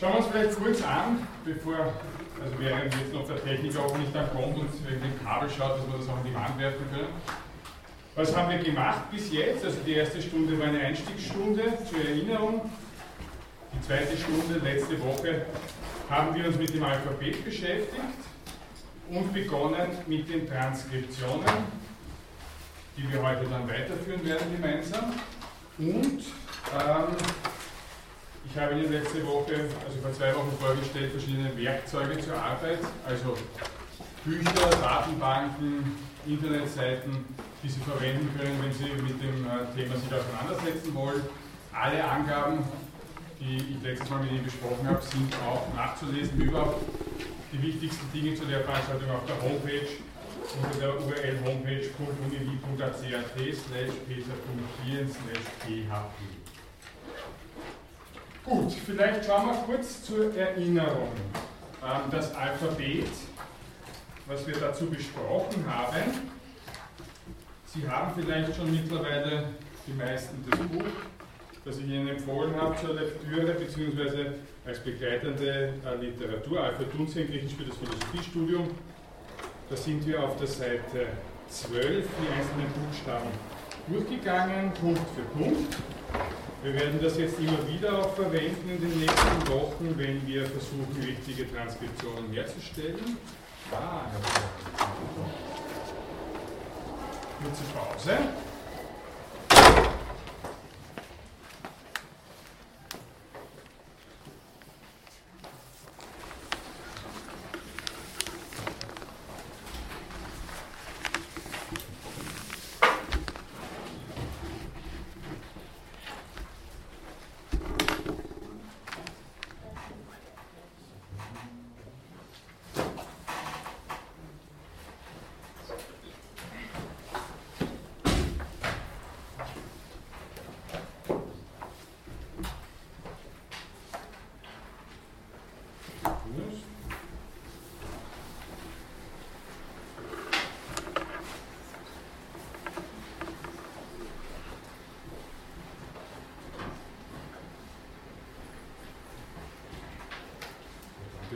Schauen wir uns vielleicht kurz an, bevor, also während jetzt noch der Techniker auch nicht dann kommt und wegen dem Kabel schaut, dass wir das auch in die Wand werfen können. Was haben wir gemacht bis jetzt? Also die erste Stunde war eine Einstiegsstunde zur Erinnerung. Die zweite Stunde, letzte Woche, haben wir uns mit dem Alphabet beschäftigt und begonnen mit den Transkriptionen, die wir heute dann weiterführen werden gemeinsam. Und ähm, ich habe Ihnen letzte Woche, also vor zwei Wochen vorgestellt, verschiedene Werkzeuge zur Arbeit, also Bücher, Datenbanken, Internetseiten, die Sie verwenden können, wenn Sie mit dem äh, Thema sich auseinandersetzen wollen. Alle Angaben, die ich letztes Mal mit Ihnen besprochen habe, sind auch nachzulesen. Überhaupt die wichtigsten Dinge zu der Veranstaltung auf der Homepage unter der URL homepage.univ.ac.at slash peter.4 slash php. Gut, vielleicht schauen wir kurz zur Erinnerung. Ähm, das Alphabet, was wir dazu besprochen haben. Sie haben vielleicht schon mittlerweile die meisten das Buch, das ich Ihnen empfohlen habe zur Lektüre bzw. als begleitende äh, Literatur, Alfred Dunze Griechisch für das Philosophiestudium. Da sind wir auf der Seite 12 die einzelnen Buchstaben durchgegangen, Punkt für Punkt. Wir werden das jetzt immer wieder auch verwenden in den nächsten Wochen, wenn wir versuchen, richtige Transkriptionen herzustellen. Ah, Kurze Pause.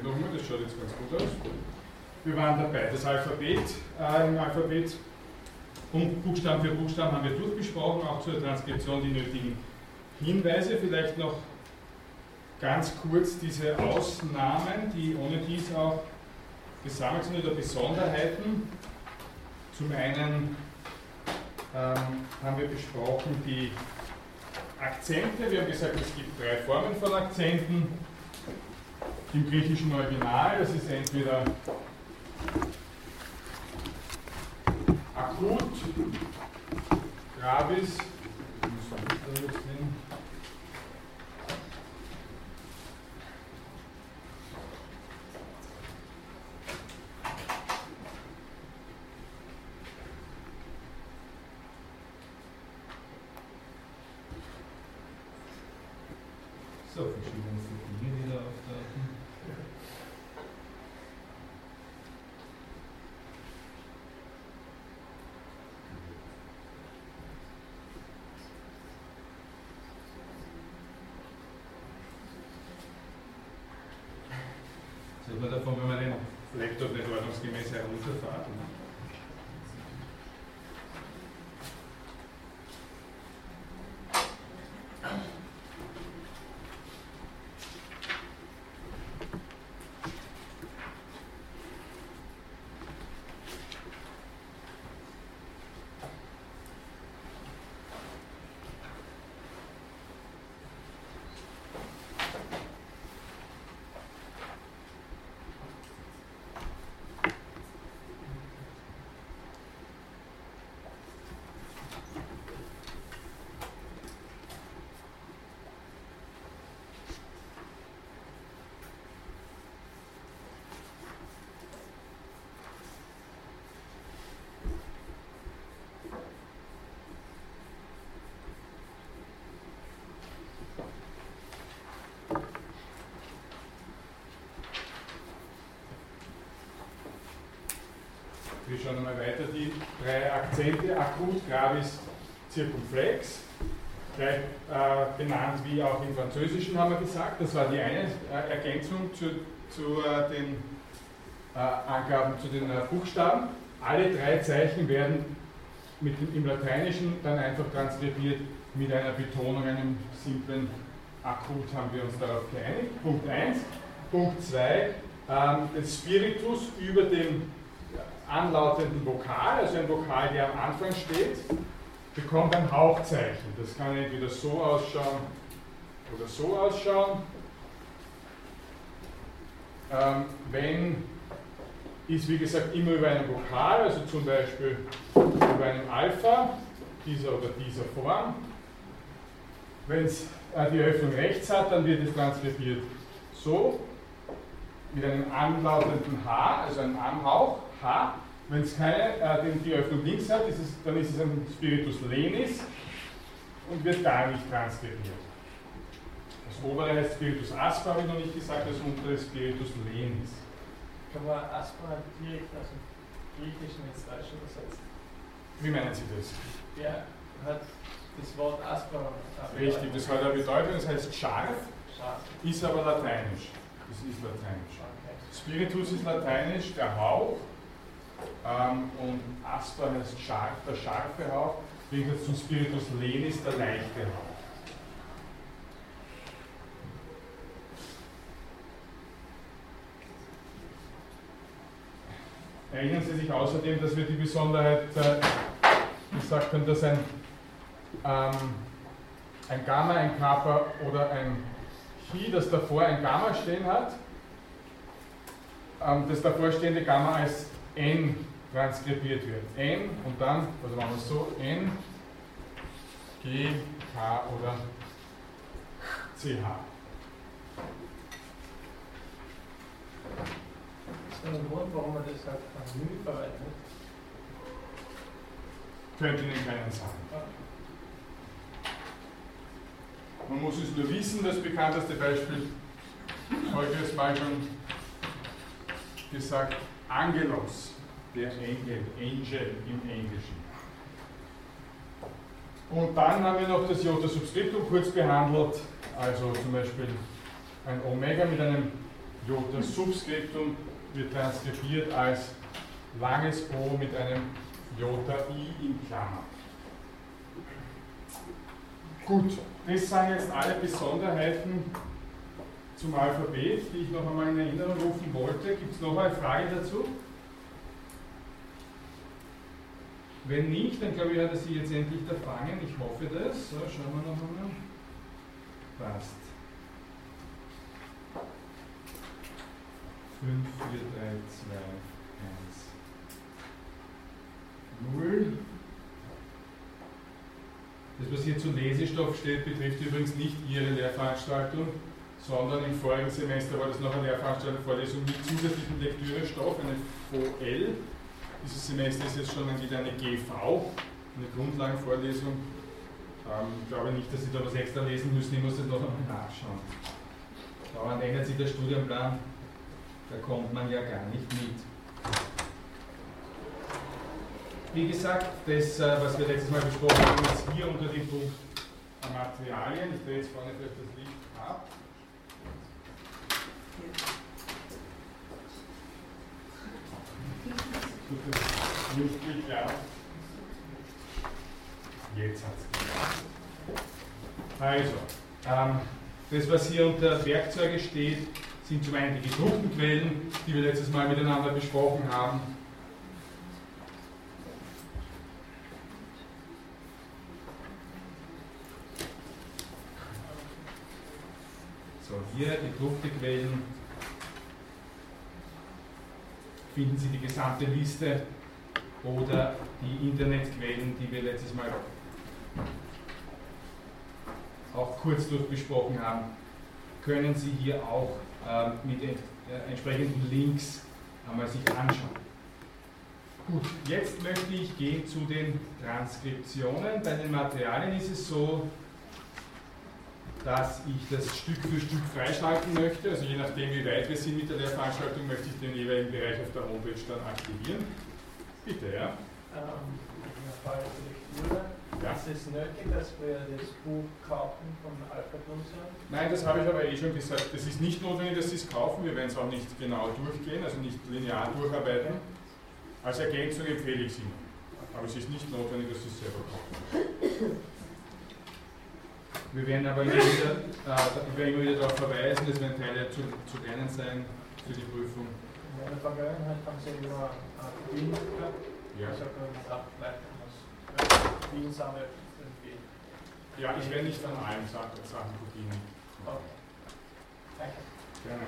Nochmal, das schaut jetzt ganz gut aus. Wir waren dabei. Das Alphabet, äh, im Alphabet, und Buchstaben für Buchstaben haben wir durchgesprochen, auch zur Transkription die nötigen Hinweise. Vielleicht noch ganz kurz diese Ausnahmen, die ohne dies auch gesammelt sind, oder Besonderheiten. Zum einen ähm, haben wir besprochen die Akzente. Wir haben gesagt, es gibt drei Formen von Akzenten im griechischen Original. Das ist entweder akut, gravis, Wir schauen einmal weiter die drei Akzente, akut, gravis, circumflex. gleich äh, benannt wie auch im Französischen, haben wir gesagt. Das war die eine äh, Ergänzung zu, zu äh, den äh, Angaben zu den äh, Buchstaben. Alle drei Zeichen werden mit dem, im Lateinischen dann einfach transkribiert mit einer Betonung, einem simplen Akut haben wir uns darauf geeinigt. Punkt 1. Punkt 2. Ähm, das Spiritus über dem anlautenden Vokal, also ein Vokal, der am Anfang steht, bekommt ein Hauchzeichen. Das kann entweder so ausschauen oder so ausschauen. Ähm, wenn ist wie gesagt immer über einen Vokal, also zum Beispiel über einem Alpha, dieser oder dieser Form. Wenn es äh, die Öffnung rechts hat, dann wird es transkribiert so, mit einem anlautenden H, also einem Anhauch, H. Wenn es keine, äh, die Öffnung links hat, ist es, dann ist es ein Spiritus lenis und wird gar nicht transkribiert. Das obere heißt Spiritus aspra, habe ich noch nicht gesagt, das untere ist Spiritus lenis. Kann man aspra direkt aus dem Griechischen ins Deutsche übersetzen? Wie meinen Sie das? Ja, hat das Wort aspra. Richtig, das hat eine Bedeutung, das heißt scharf, Scharf. ist aber lateinisch. Das ist lateinisch. Okay. Spiritus ist lateinisch, der Hauch. Ähm, und Aspra heißt scharf, der scharfe Hauch. Wie gesagt, zum Spiritus lenis der leichte Hauch. Erinnern Sie sich außerdem, dass wir die Besonderheit äh, gesagt haben, dass ein, ähm, ein Gamma, ein Kappa oder ein Chi, das davor ein Gamma stehen hat, ähm, das davorstehende Gamma als N transkribiert wird. N und dann, also machen wir es so, N, G, K oder CH. Ist das ein Grund, warum man das als Menü verwendet? Könnte Ihnen keinen sagen. Man muss es nur wissen, das bekannteste Beispiel, heute ist mal schon gesagt, Angelos, der Engel, Angel im Englischen. Und dann haben wir noch das Jota Subscriptum kurz behandelt, also zum Beispiel ein Omega mit einem Jota Subscriptum wird transkribiert als langes O mit einem Jota I in Klammer. Gut, das sind jetzt alle Besonderheiten zum Alphabet, die ich noch einmal in Erinnerung rufen wollte. Gibt es noch eine Frage dazu? Wenn nicht, dann glaube ich, hat er sie jetzt endlich erfangen. Ich hoffe das. So, schauen wir noch einmal. Passt. 5, 4, 3, 2, 1, 0. Das, was hier zu Lesestoff steht, betrifft übrigens nicht Ihre Lehrveranstaltung, sondern im vorigen Semester war das noch eine Lehrveranstaltung, Vorlesung mit zusätzlichem Lektürestoff, eine VL. Dieses Semester ist jetzt schon wieder eine GV, eine Grundlagenvorlesung. Ähm, ich glaube nicht, dass Sie da was extra lesen müssen, ich muss das noch einmal nachschauen. Dauernd ändert sich der Studienplan, da kommt man ja gar nicht mit. Wie gesagt, das, äh, was wir letztes Mal besprochen haben, ist hier unter dem Punkt Materialien. Ich drehe jetzt vorne vielleicht das Licht ab. Das nicht geklappt. Jetzt hat es geklappt. Also, ähm, das, was hier unter Werkzeuge steht, sind zum einen die gedruckten Quellen, die wir letztes Mal miteinander besprochen haben. So, hier gedruckte Quellen finden Sie die gesamte Liste oder die Internetquellen, die wir letztes Mal auch kurz durchbesprochen haben, können Sie hier auch ähm, mit äh, entsprechenden Links einmal sich anschauen. Gut, jetzt möchte ich gehen zu den Transkriptionen. Bei den Materialien ist es so, dass ich das Stück für Stück freischalten möchte. Also je nachdem, wie weit wir sind mit der Lehrveranstaltung, möchte ich den jeweiligen Bereich auf der Homepage dann aktivieren. Bitte, ja. Ähm, Ja? Ist es nötig, dass wir das Buch kaufen von Alfred Lumser? Nein, das habe ich aber eh schon gesagt. Das ist nicht notwendig, dass Sie es kaufen. Wir werden es auch nicht genau durchgehen, also nicht linear durcharbeiten. Als Ergänzung empfehle ich es Ihnen. Aber es ist nicht notwendig, dass Sie es selber kaufen. Wir werden aber immer wieder, äh, ich werde immer wieder darauf verweisen, dass wenn Teile zu, zu lernen sein für die Prüfung. In der Vergangenheit haben sie immer Wien gehabt. Ja. Ich habe gesagt, leiten muss. Wien sammelt irgendwie. ja, ich werde nicht an allen Sachen, Sachen bedienen. Okay. Danke. Gerne.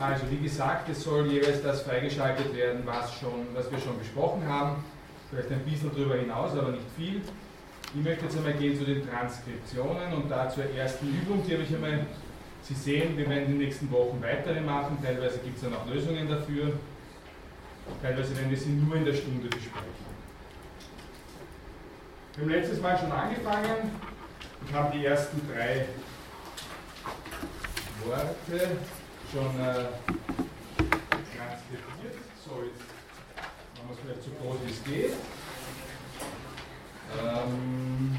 Also wie gesagt, es soll jeweils das freigeschaltet werden, was, schon, was wir schon besprochen haben. Vielleicht ein bisschen darüber hinaus, aber nicht viel. Ich möchte jetzt einmal gehen zu den Transkriptionen und da zur ersten Übung, die habe ich einmal, Sie sehen, wir werden in den nächsten Wochen weitere machen, teilweise gibt es dann auch Lösungen dafür, teilweise werden wir sie nur in der Stunde besprechen. Wir haben letztes Mal schon angefangen und haben die ersten drei Worte schon äh, transkribiert. So, jetzt machen wir es vielleicht so groß wie es geht. Ähm,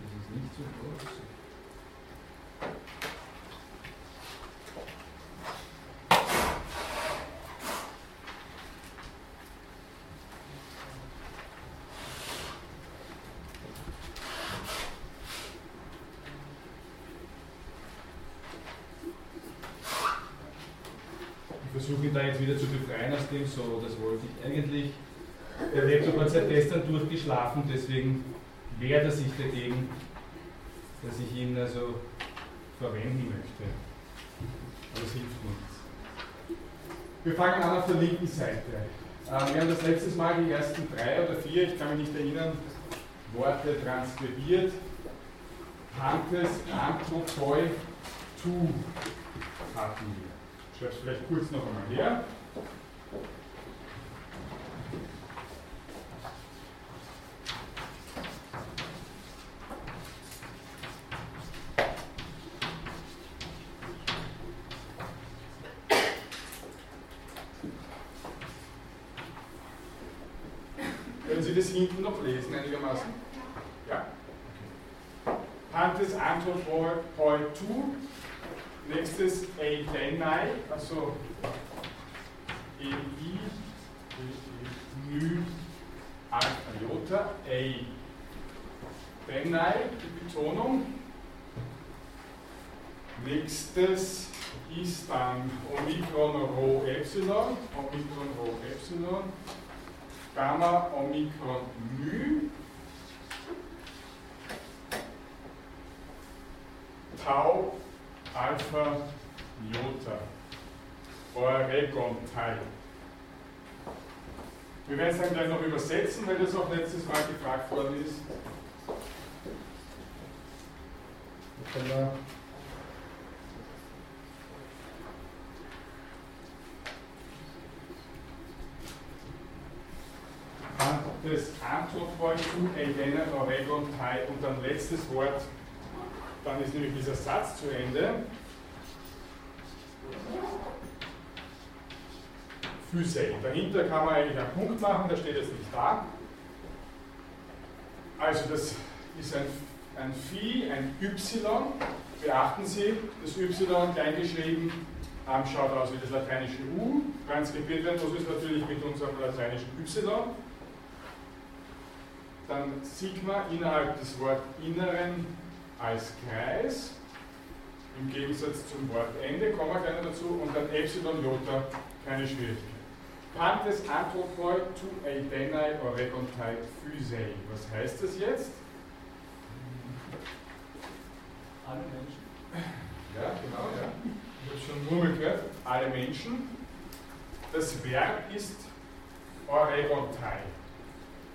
Das ist nicht so groß. Ich versuche ihn da jetzt wieder zu befreien aus dem, so, das wollte ich eigentlich. Der Laptop hat seit gestern durchgeschlafen, deswegen wehrt er sich dagegen, dass ich ihn also verwenden möchte. Aber es hilft nichts. Wir fangen an auf der linken Seite. Ähm, wir haben das letztes Mal die ersten drei oder vier, ich kann mich nicht erinnern, Worte transkribiert. Pantes, Anthropoi, Tu es vielleicht kurz noch einmal her. Können Sie das hinten noch lesen einigermaßen? Ja? Pantes Anthropoi tu. Nächstes Eidenai, also E, I, Nü, Alpha, Jota, Ei. Denai, die Betonung. Nächstes ist dann Omikron Rho Epsilon, Omikron Rho Epsilon, Gamma Omikron Mu, Tau Alpha Iota, Oregon Teil. Wir werden es dann gleich noch übersetzen, weil das auch letztes Mal gefragt worden ist. Das Antwortwort zu Elena Oregon Teil und dann letztes Wort, dann ist nämlich dieser Satz zu Ende. Physei. Dahinter kann man eigentlich einen Punkt machen, der steht jetzt nicht da. Also das ist ein, ein Phi, ein Y. Beachten Sie, das Y klein geschrieben ähm, schaut aus wie das lateinische U. Transkribiert werden muss es natürlich mit unserem lateinischen Y. Dann Sigma innerhalb des Wortinneren als Kreis. Im Gegensatz zum Wortende kommen wir noch dazu. Und dann Epsilon Jota, keine Schwierigkeit. Pantes Anthropoi tu eidenai oregontai physei. Was heißt das jetzt? Alle Menschen. Ja, genau, ja. Ich habe schon Murmel gehört. Alle Menschen. Das Verb ist Oregontai.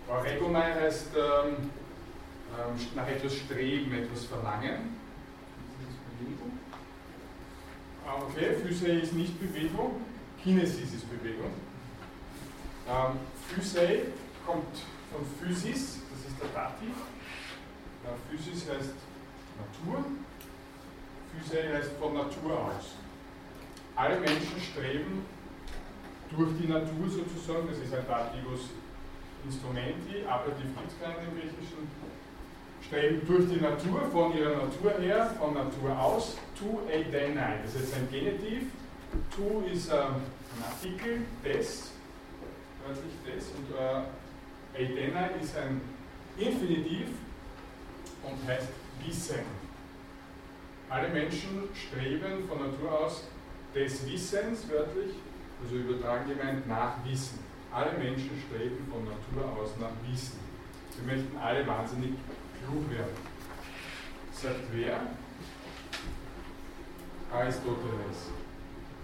Oregonai heißt ähm, ähm, nach etwas streben, etwas verlangen. Ah, okay, Physe ist nicht Bewegung, Kinesis ist Bewegung. Ähm, Physe kommt von Physis, das ist der Dativ. Äh, Physis heißt Natur. Physe heißt von Natur aus. Alle Menschen streben durch die Natur sozusagen, das ist ein Dativus Instrumenti, gibt es keinen im Griechischen, streben durch die Natur, von ihrer Natur her, von Natur aus, to eidenai. Das ist ein Genitiv. To ist ähm, ein Artikel des, wörtlich des, und äh, eidenai ist ein Infinitiv und heißt Wissen. Alle Menschen streben von Natur aus des Wissens, wörtlich, also übertragen gemeint, nach Wissen. Alle Menschen streben von Natur aus nach Wissen. Sie möchten alle wahnsinnig klug werden. Sagt wer? Aristoteles.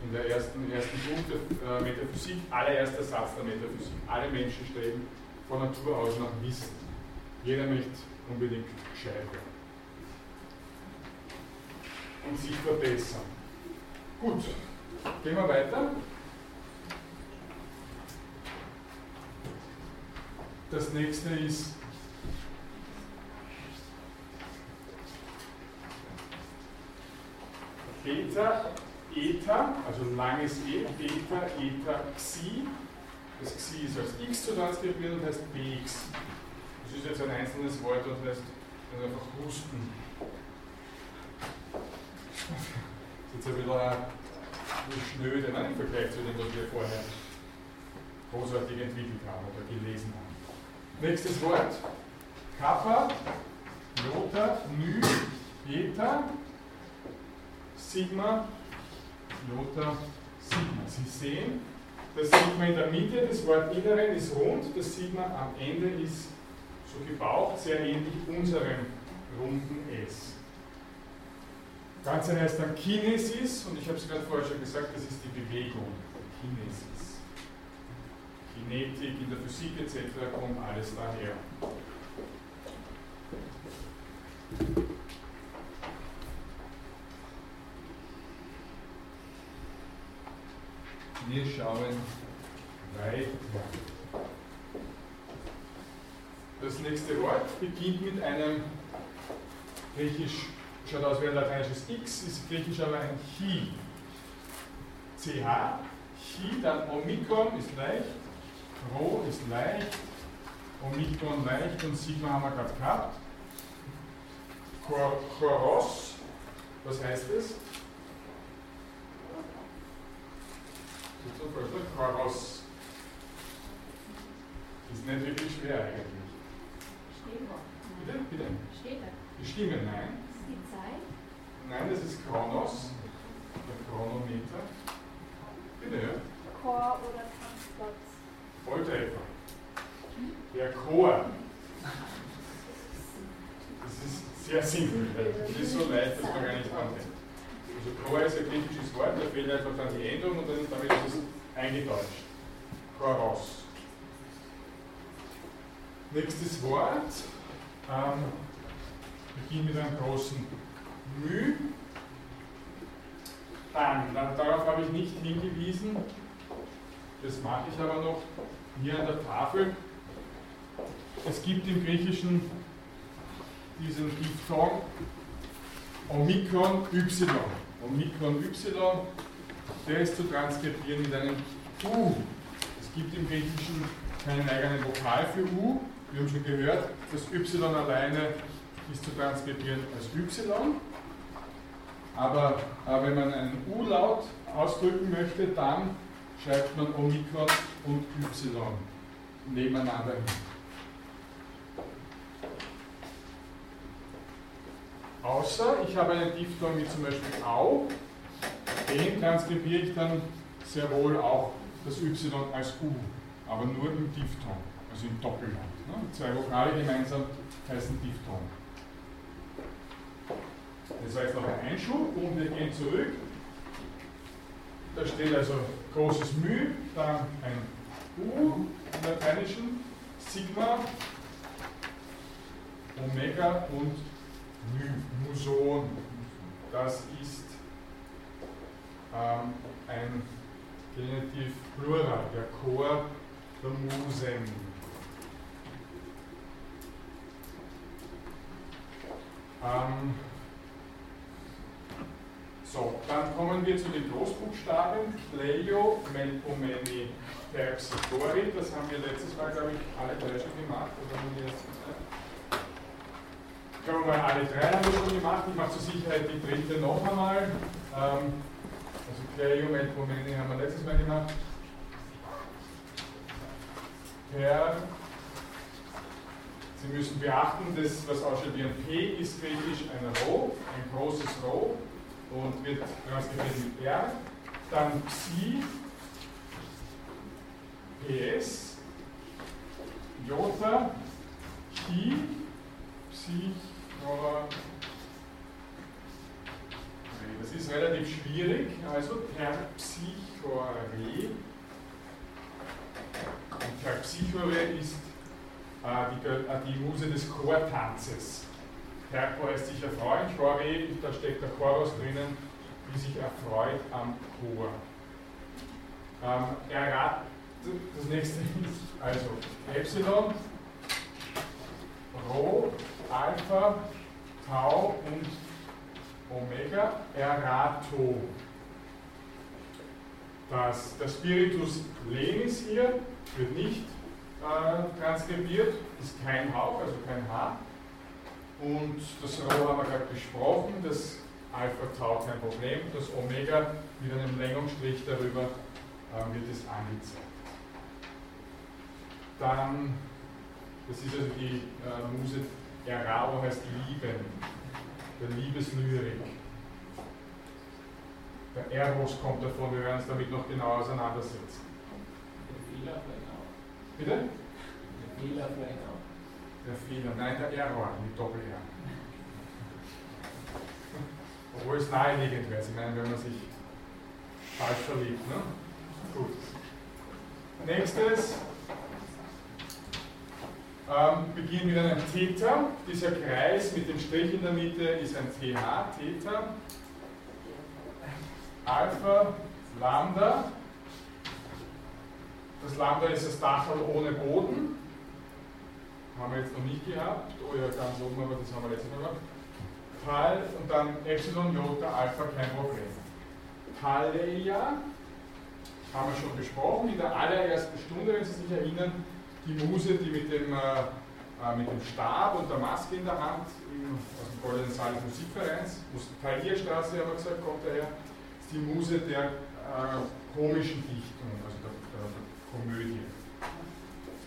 In der ersten, ersten Punkt der äh, Metaphysik, allererster Satz der Metaphysik. Alle Menschen streben von Natur aus nach Wissen. Jeder möchte unbedingt gescheit werden. Und sich verbessern. Gut, gehen wir weiter. Das nächste ist Theta, Eta, also langes E, Theta, Eta, Xi. Das Xi ist als X zu transkribieren und heißt Bx. Das ist jetzt ein einzelnes Wort und heißt einfach Husten. Das ist jetzt ein bisschen schnöde ne, im Vergleich zu dem, was wir vorher großartig entwickelt haben oder gelesen haben. Nächstes Wort. Kappa, Jota, Nü, Eta, Sigma, Jota, Sigma. Sie sehen, das Sigma in der Mitte des Wortinneren ist rund, das Sigma am Ende ist so gebaucht, sehr ähnlich unserem runden S. Das Ganze heißt dann Kinesis und ich habe es gerade vorher schon gesagt, das ist die Bewegung, Kinesis. Kinetik, in der Physik etc. kommt alles daher. Wir schauen weiter. Das nächste Wort beginnt mit einem griechisch, schaut aus wie ein lateinisches X, ist griechisch aber ein Chi. CH, Chi, dann Omikron ist leicht, Rho ist leicht, Omikron leicht und Sigma haben wir gerade gehabt. Choros, was heißt das? Choros. Ist nicht wirklich schwer eigentlich. Bitte? Bitte? Steht da. Die Stimme, nein. Das ist die Zeit. Nein, das ist Chronos, der Chronometer. Bitte, ja. Chor oder Kampfplatz. Volltreffer. Der Chor. Das ist sehr simpel. Das ist so leicht, dass man gar nicht anfängt. Also Chor ist ein griechisches Wort, da fehlt einfach dann die Endung und dann damit ist es eingedeutscht. Choros. Nächstes Wort. Ähm, beginnt mit einem großen Mü. Dann, darauf habe ich nicht hingewiesen, das mache ich aber noch hier an der Tafel. Es gibt im Griechischen diesen Diphthong Omikron Y. Omikron Y, der ist zu transkribieren mit einem U. Es gibt im Griechischen keinen eigenen Vokal für U. Wir haben schon gehört, das Y alleine ist zu transkribieren als Y. Aber, aber wenn man einen U-Laut ausdrücken möchte, dann schreibt man Omikron und Y nebeneinander hin. Außer ich habe einen Diphthong wie zum Beispiel Au, den transkribiere ich dann sehr wohl auch das Y als U, aber nur im Diphthong, also im Doppelland. Ne? Zwei Vokale gemeinsam heißen Diphthong. Das war jetzt noch ein Einschub und wir gehen zurück. Da steht also großes Mü, dann ein U im Lateinischen, Sigma, Omega und Muson. Das ist ähm, ein Genitiv Plural, der Chor der Musen. Ähm, so, dann kommen wir zu den Großbuchstaben. Cleo, Melpomene, Terpsichore. Das haben wir letztes Mal, glaube ich, alle drei schon gemacht. Oder haben wir jetzt Können wir mal alle drei haben wir schon gemacht. Ich mache zur Sicherheit die dritte noch einmal. Ähm, also Cleo, Melpomene haben wir letztes Mal gemacht. Per Sie müssen beachten, das, was ausschaut wie ein P, ist griechisch ein Rho, ein großes Rho und wird transkribiert mit R. Dann Psi, PS, Jota, Chi, Nora. Das ist relativ schwierig, also Terpsichore. Und Terpsichore ist äh, die, äh, die Muse des Chortanzes. Terco heißt sich erfreuen, Chore, da steckt der Chorus drinnen, die sich erfreut am Chor. Ähm, errat, das nächste ist also Epsilon, Rho, Alpha, Tau und Omega, Errato. Das, der Spiritus Lenis hier wird nicht äh, transkribiert, ist kein Hauch, also kein H. Und das Rho haben wir gerade besprochen, das Alpha Tau kein Problem, das Omega mit einem Längungsstrich darüber äh, wird es angezeigt. Dann, das ist also die äh, Muse Erao heißt Lieben, der Liebeslyrik. Der Eros kommt davon, wir werden uns damit noch genau auseinandersetzen. Bitte? Der Fehler vielleicht auch. Der Fehler, nein, der Error mit Doppel-R. Obwohl es naheliegend wäre, ich meine, wenn man sich falsch verliebt. Ne? Gut. Nächstes. Ähm, beginnen mit einem Theta. Dieser Kreis mit dem Strich in der Mitte ist ein TH, Theta. Alpha, Lambda. Das Lambda ist das Dachel ohne Boden. Haben wir jetzt noch nicht gehabt. Oh ja, ganz oben, aber das haben wir letztes Mal gehabt. Tal und dann Epsilon, Jota, Alpha, kein Problem. Taleia haben wir schon besprochen in der allerersten Stunde, wenn Sie sich erinnern, die Muse, die mit dem, äh, äh mit dem Stab und der Maske in der Hand im, aus dem Goldenen Saal des Musikvereins, Thalia-Straße haben wir gesagt, kommt daher, ist die Muse der äh, komischen Dichtung, also der, der, der Komödie. Das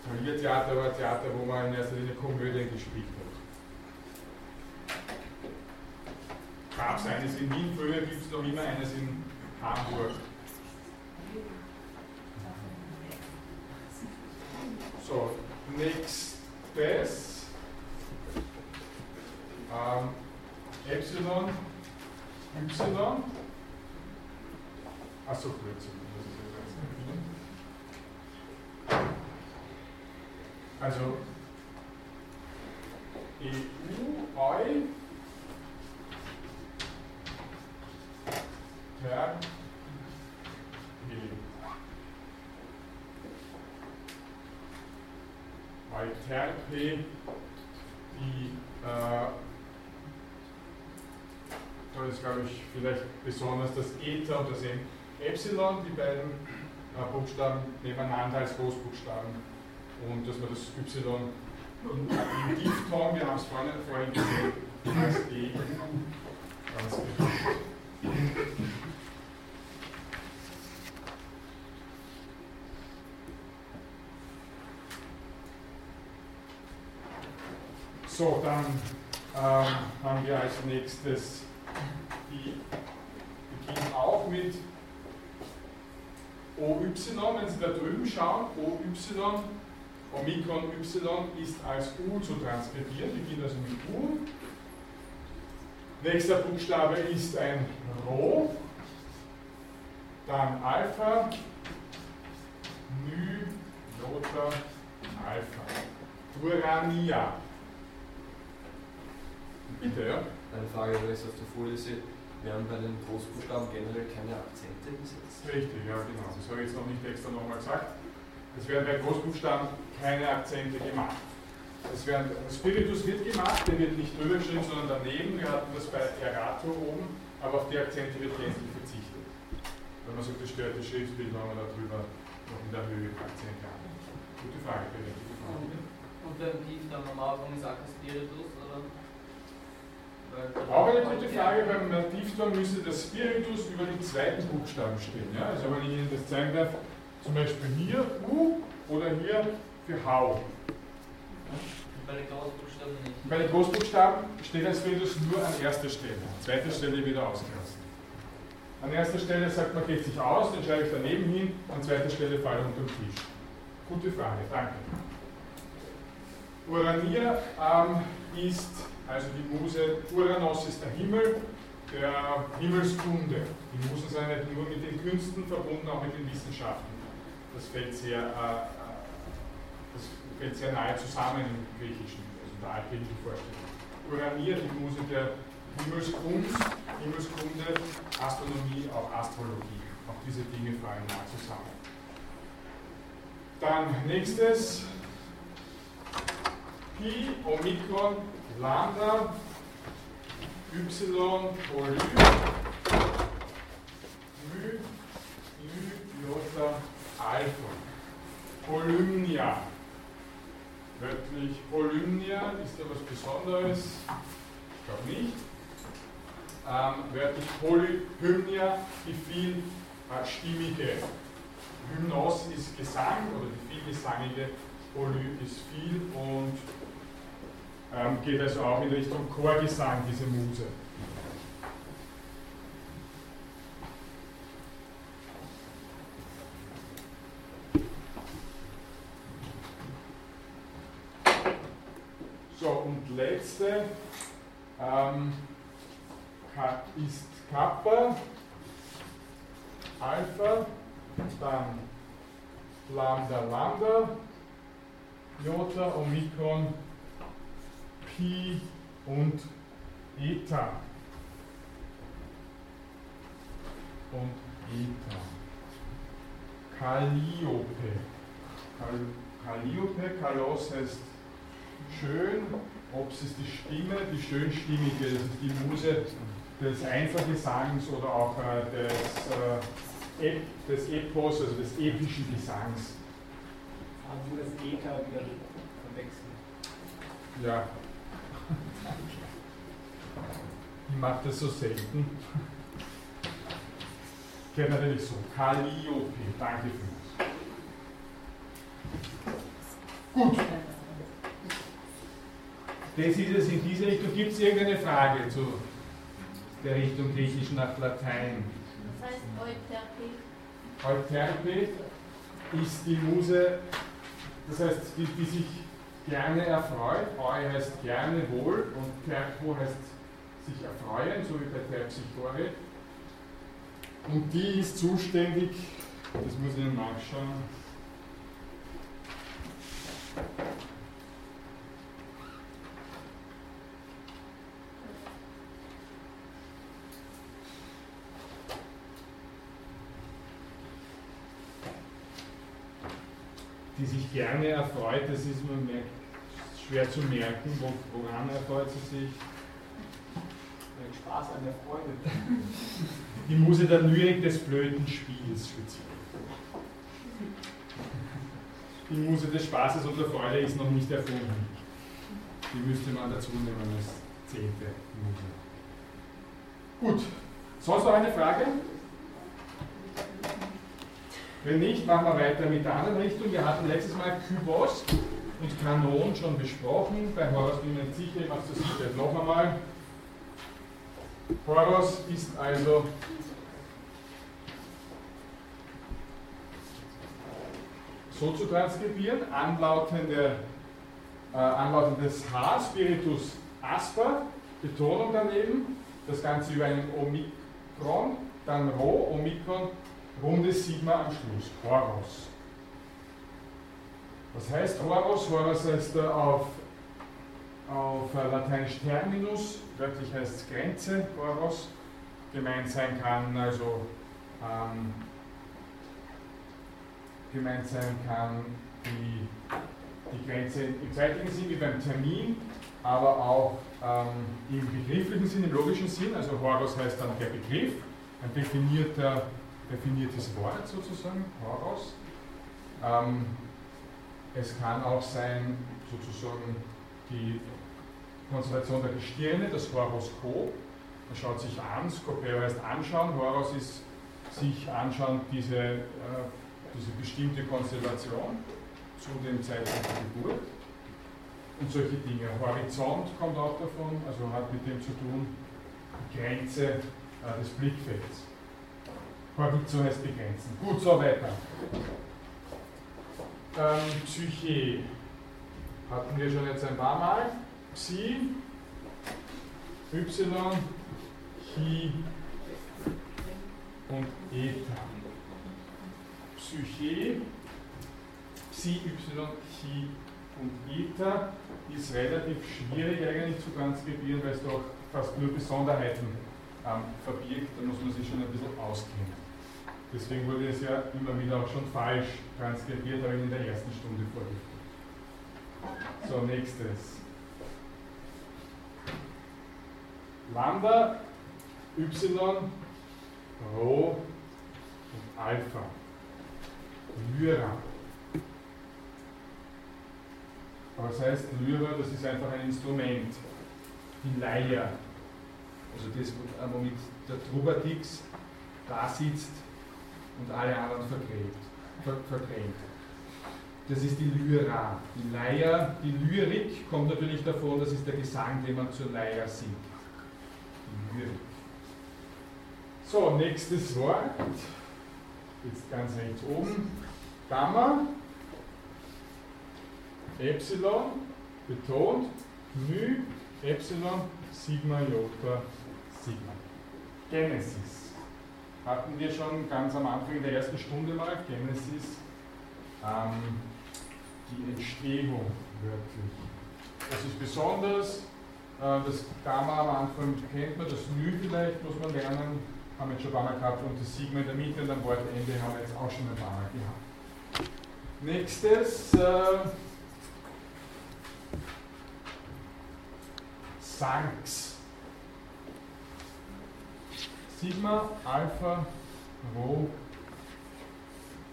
Thalia-Theater war ein Theater, wo man in erster Linie Komödien gespielt hat. Gab es eines in Wien, früher gibt es noch immer eines in Hamburg. So, nächstes. Ähm, Epsilon, Y. Achso, Blödsinn. Also EU, Eu, per P. Weil ter P die, äh, da ist glaube ich vielleicht besonders das Eta und das Epsilon, die beiden äh, Buchstaben nebeneinander als Großbuchstaben. Und dass man das Y im Diphthong, wir haben es vorhin, vorhin gesehen, als E transkribiert. So, dann ähm, haben wir als nächstes die beginnt auch mit OY, wenn Sie da drüben schauen, OY Omikron Y ist als U zu transkribieren, beginnt also mit U. Nächster Buchstabe ist ein Rho, dann Alpha, Ny, Jota, Alpha. Urania. Bitte, ja? Eine Frage, weil ich es auf der Folie sehe. Wir haben bei den Großbuchstaben generell keine Akzente gesetzt. Richtig, ja genau. Das habe ich jetzt noch nicht extra nochmal gesagt. Es werden bei Großbuchstaben keine Akzente gemacht. Es werden, Spiritus wird gemacht, der wird nicht drüber geschrieben, sondern daneben. Wir hatten das bei Erato oben, aber auf die Akzente wird gänzlich verzichtet. Wenn man sagt, das stört das Schriftbild, wenn man da drüber noch in der Höhe Akzente hat. Gute Frage, berechtigte Frage. Und beim Tief dann am Anfang sagt es Spiritus, oder? Auch eine gute Frage, beim Nativton müsste das Spiritus über den zweiten Buchstaben stehen. Ja? Also wenn ich Ihnen das zeigen darf, zum Beispiel hier U oder hier für Hau. Bei den Großbuchstaben nicht. Bei den Großbuchstaben steht das Spiritus nur an erster Stelle, an zweiter Stelle wieder ausgelassen. An erster Stelle sagt man, geht sich aus, dann schreibe ich daneben hin, an zweiter Stelle falle unter den Tisch. Gute Frage, danke. Urania ähm, ist, also die Muse, Uranos ist der Himmel, der Himmelskunde. Die Musen sind nicht nur mit den Künsten verbunden, auch mit den Wissenschaften. Das fällt sehr, äh, äh, das fällt sehr nahe zusammen im Griechischen, also in der altgriechischen Vorstellung. Urania, die Muse der Himmelskunst, Himmelskunde, Astronomie, auch Astrologie. Auch diese Dinge fallen nah zusammen. Dann nächstes, Pi, Omikron, Lambda, Y, Poly, Mu, Ü, Jota, Alpha. Polymnia. Wörtlich Polymnia ist da was Besonderes? Ich glaube nicht. Ähm, wörtlich Polyhymnia, die vielstimmige. Hymnos ist Gesang oder die vielgesangige, Poly ist viel und ähm, geht also auch in Richtung Chorgesang, diese Muse. So, und letzte ähm, ist Kappa, Alpha, dann Lambda, Lambda, Jota, Omikron, Pi und Eta. Und Eta. Calliope. Kal Calliope, Kalos heißt schön, Ops ist die Stimme, die schönstimmige, das ist die Muse des Einzelgesangs oder auch äh, des, äh, des Epos, also des epischen Gesangs. Haben Sie das EK wieder verwechseln? Ja. Ich mache das so selten. Generell so. Calliope, danke vielmals. Gut. Das ist es in dieser Richtung. Gibt es irgendeine Frage zu der Richtung Griechisch nach Latein? Das heißt Euterpe. Euterpe ist die Muse, das heißt, die, die sich gerne erfreut. Eu heißt gerne wohl und Terpo heißt sich erfreuen, so wie bei Terpsichore. Und die ist zuständig, das muss ich nachschauen. die sich gerne erfreut, das ist man merkt, schwer zu merken, wo, woran erfreut sie sich. Den Spaß an der Freude. Die Muse der Lyrik des blöden Spiels speziell. Die Muse des Spaßes und der Freude ist noch nicht erfunden. Die müsste man dazu nehmen als zehnte Muse. Gut, sonst noch eine Frage? Wenn nicht, machen wir weiter mit der anderen Richtung. Wir hatten letztes Mal Kybos und Kanon schon besprochen. Bei Horus bin ich mir sicher, ich mache zur Sicherheit noch einmal. Horus ist also so zu transkribieren, anlautende, äh, anlautendes H, Spiritus Asper, Betonung daneben, das Ganze über einen Omikron, dann Rho, Omikron, rundes Sigma am Schluss, Horos. Was heißt Horos? Horos heißt auf auf äh, Lateinisch Terminus, wörtlich heißt es Grenze, Horos, gemeint sein kann, also ähm, gemeint sein kann die, die Grenze im zeitlichen Sinn wie beim Termin, aber auch ähm, im begrifflichen Sinn, im logischen Sinn, also Horos heißt dann der Begriff, ein definierter, definiertes Wort sozusagen, Horos. Ähm, es kann auch sein, sozusagen, die Konstellation der Gestirne, das Horoskop. Man schaut sich an, Skopeo heißt anschauen, Horos ist sich anschauen, diese, äh, diese bestimmte Konstellation zu dem Zeitpunkt der Geburt und solche Dinge. Horizont kommt auch davon, also hat mit dem zu tun, Grenze äh, des Blickfelds. Horizont heißt begrenzen. Gut, so weiter. Ähm, Psyche hatten wir schon jetzt ein paar Mal. Psi, Y, Chi und Eta. Psyche, Psi, Y, Chi und Eta ist relativ schwierig eigentlich zu transkribieren, weil es doch fast nur Besonderheiten ähm, verbirgt. Da muss man sich schon ein bisschen auskennen. Deswegen wurde es ja immer wieder auch schon falsch transkribiert, ich in der ersten Stunde vorgeführt. So, nächstes. Lambda, Y, Rho und Alpha. Lyra. Aber das heißt, Lyra, das ist einfach ein Instrument. Die Leier. Also das, womit der Trubadix da sitzt und alle anderen verdreht, ver, verdrängt. Das ist die Lyra. Die Leier, die Lyrik kommt natürlich davon, das ist der Gesang, den man zur Leier singt. So, nächstes Wort. Jetzt ganz rechts oben. Gamma. Epsilon. Betont. Μ. Epsilon. Sigma, Jota, Sigma. Genesis. Hatten wir schon ganz am Anfang der ersten Stunde mal. Genesis. Ähm, die Entstehung wörtlich. Das ist besonders. Äh, das Gamma am Anfang kennt man, das Nü vielleicht muss man lernen, haben wir jetzt schon ein paar Mal gehabt, und das Sigma in der Mitte und am Wortende haben wir jetzt auch schon ein paar Mal gehabt. Nächstes, äh, Sanks. Sigma, Alpha, Rho,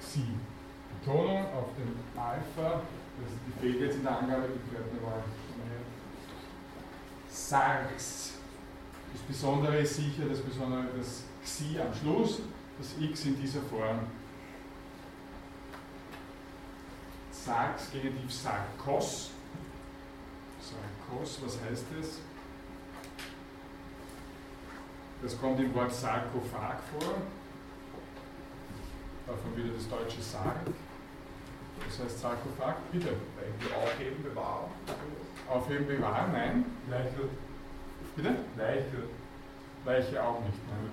Xi. Betonung auf dem Alpha, das die fehlt jetzt in der Angabe, die gehört mir Sarx. Das Besondere ist sicher das Besondere, das Xi am Schluss, das X in dieser Form. Sarx, Genitiv Sarkos. Sarkos, was heißt das? Das kommt im Wort Sarkophag vor. Davon wieder das deutsche Sarg. Das heißt Sarkophag, bitte. Aufheben, bewahren. Aufheben, bewahren, nein. Leiche. Bitte? Leiche. Leiche auch nicht. Nein.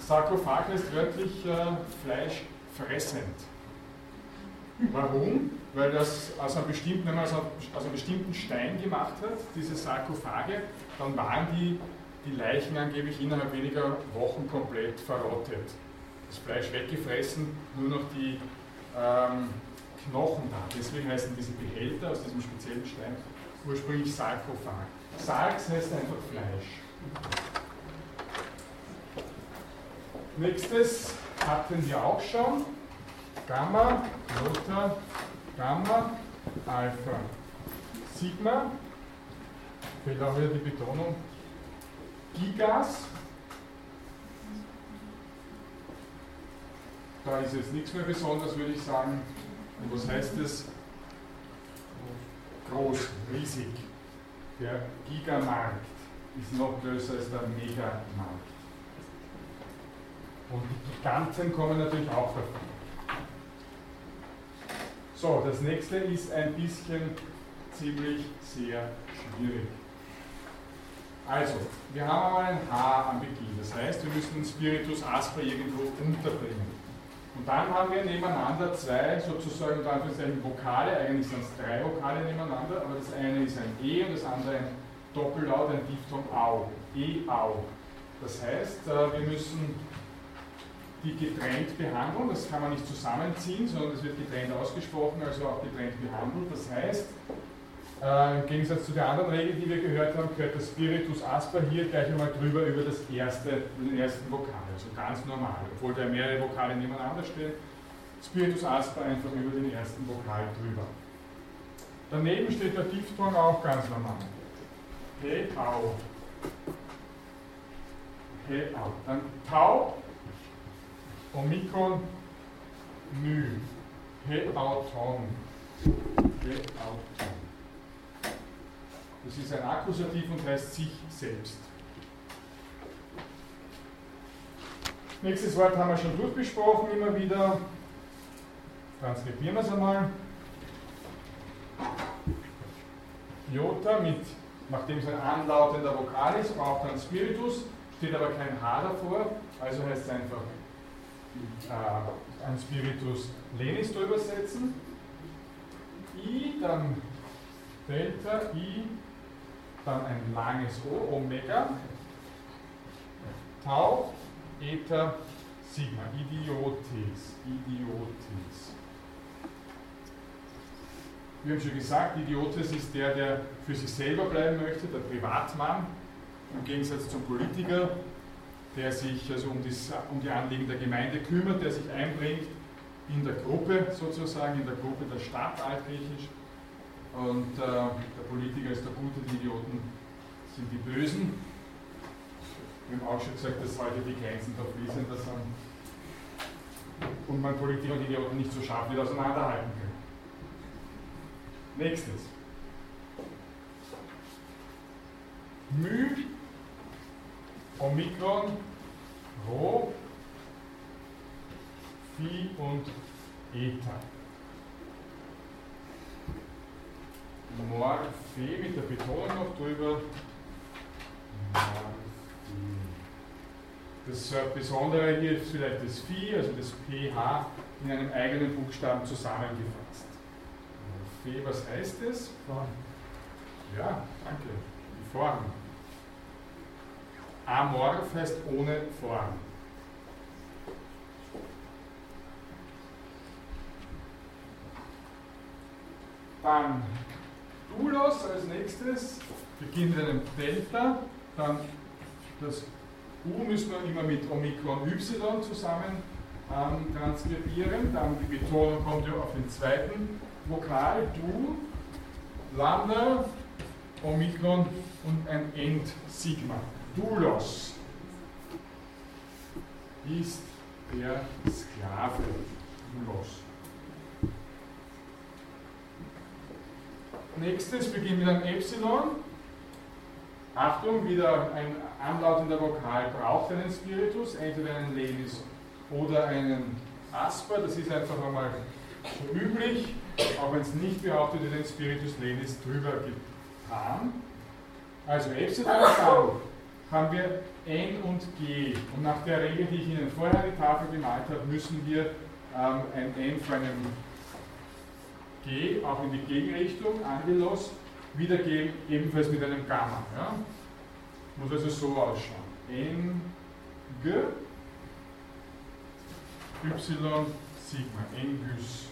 Sarkophag heißt wörtlich äh, fleischfressend. Warum? Weil das aus einem bestimmten, wenn man aus einem, aus einem bestimmten Stein gemacht hat, diese Sarkophage, dann waren die, die Leichen angeblich innerhalb weniger Wochen komplett verrottet. Das Fleisch weggefressen, nur noch die ähm, Knochen da. Deswegen heißen diese Behälter aus diesem speziellen Stein ursprünglich Sarkophag. Sarx heißt einfach Fleisch. Nächstes hatten wir auch schon. Gamma, Delta, Gamma, Alpha. Sigma, fehlt auch wieder die Betonung. Gigas, da ist jetzt nichts mehr besonders, würde ich sagen. Und was heißt das? Groß, riesig. Der Gigamarkt ist noch größer als der Megamarkt. Und die Giganten kommen natürlich auch davon. So, das nächste ist ein bisschen ziemlich sehr schwierig. Also, wir haben einmal ein H am Beginn. Das heißt, wir müssen Spiritus Aspra irgendwo unterbringen. Und dann haben wir nebeneinander zwei sozusagen unter Anführungszeichen Vokale, eigentlich sind es drei Vokale nebeneinander, aber das eine ist ein E und das andere ein Doppellaut, ein Diphthong Au. E-Au. Das heißt, äh, wir müssen die getrennt behandeln, das kann man nicht zusammenziehen, sondern es wird getrennt ausgesprochen, also auch getrennt behandelt. Das heißt, äh, Im Gegensatz zu der anderen Regel, die wir gehört haben, gehört das Spiritus Asper hier gleich einmal drüber über das erste, den ersten Vokal, also ganz normal, obwohl da mehrere Vokale nebeneinander stehen. Spiritus Asper einfach über den ersten Vokal drüber. Daneben steht der Diphthong auch ganz normal. He, au. He, au. Dann Tau, Omikron, Mü. He, au, Tong. He, au, Tong. Das ist ein Akkusativ und heißt sich selbst. Nächstes Wort haben wir schon durchbesprochen, immer wieder. Transkribieren wir es einmal. Jota mit, nachdem es ein anlautender Vokal ist, braucht dann Spiritus, steht aber kein H davor, also heißt es einfach äh, ein Spiritus Lenis drüber setzen. I, dann Delta, I, dann ein langes O, Omega, Tau, Eta, Sigma, Idiotes, Idiotes. Wir haben schon gesagt, Idiotes ist der, der für sich selber bleiben möchte, der Privatmann, im Gegensatz zum Politiker, der sich also um, das, um die Anliegen der Gemeinde kümmert, der sich einbringt in der Gruppe sozusagen, in der Gruppe der Stadt altgriechisch und äh, der Politiker ist der Gute, die Idioten sind die Bösen. Wir haben auch schon gesagt, dass heute die Grenzen fließender sind und man Politiker und Idioten nicht so scharf wieder auseinanderhalten kann. Nächstes. Mü, Omikron, Rho, Phi und Eta. Morphe mit der Betonung noch drüber. Das Besondere hier ist vielleicht das Phi, also das pH, in einem eigenen Buchstaben zusammengefasst. Morphe, was heißt das? Ja, danke. Die Form. Amorph heißt ohne Form. Dann Doulos als nächstes beginnt mit einem Delta, dann das U müssen wir immer mit Omikron Y zusammen ähm, transkribieren, dann die Betonung kommt ja auf den zweiten Vokal, Du, Lambda, Omikron und ein End-Sigma. Doulos ist der Sklave. Doulos. Nächstes beginnt mit einem Epsilon. Achtung, wieder ein anlautender Vokal braucht einen Spiritus, entweder einen Lenis oder einen Asper. Das ist einfach einmal üblich, auch wenn es nicht behauptet wird, den Spiritus Lenis drüber getan. Also Epsilon dann haben wir N und G. Und nach der Regel, die ich Ihnen vorher an die Tafel gemalt habe, müssen wir ähm, ein N vor einem G auch in die Gegenrichtung angelost, wiedergeben, ebenfalls mit einem Gamma. Ja? Muss also so ausschauen. N, G, Y, Sigma, N, Gys.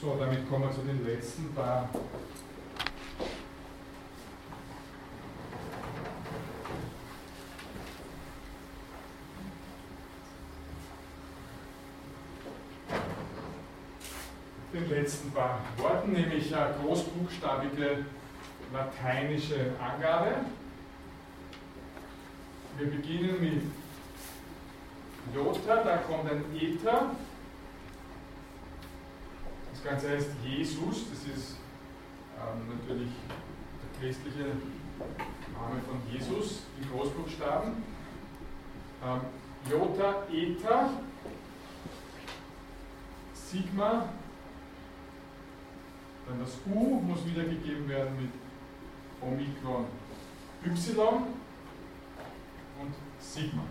So, damit kommen wir zu den letzten paar den letzten paar Worten, nämlich eine großbuchstabige lateinische Angabe. Wir beginnen mit Jota, da kommt ein Eta, das Ganze heißt Jesus, das ist ähm, natürlich der christliche Name von Jesus in Großbuchstaben. Ähm, Jota, Eta, Sigma, dann das U muss wiedergegeben werden mit Omikron Y und Sigma.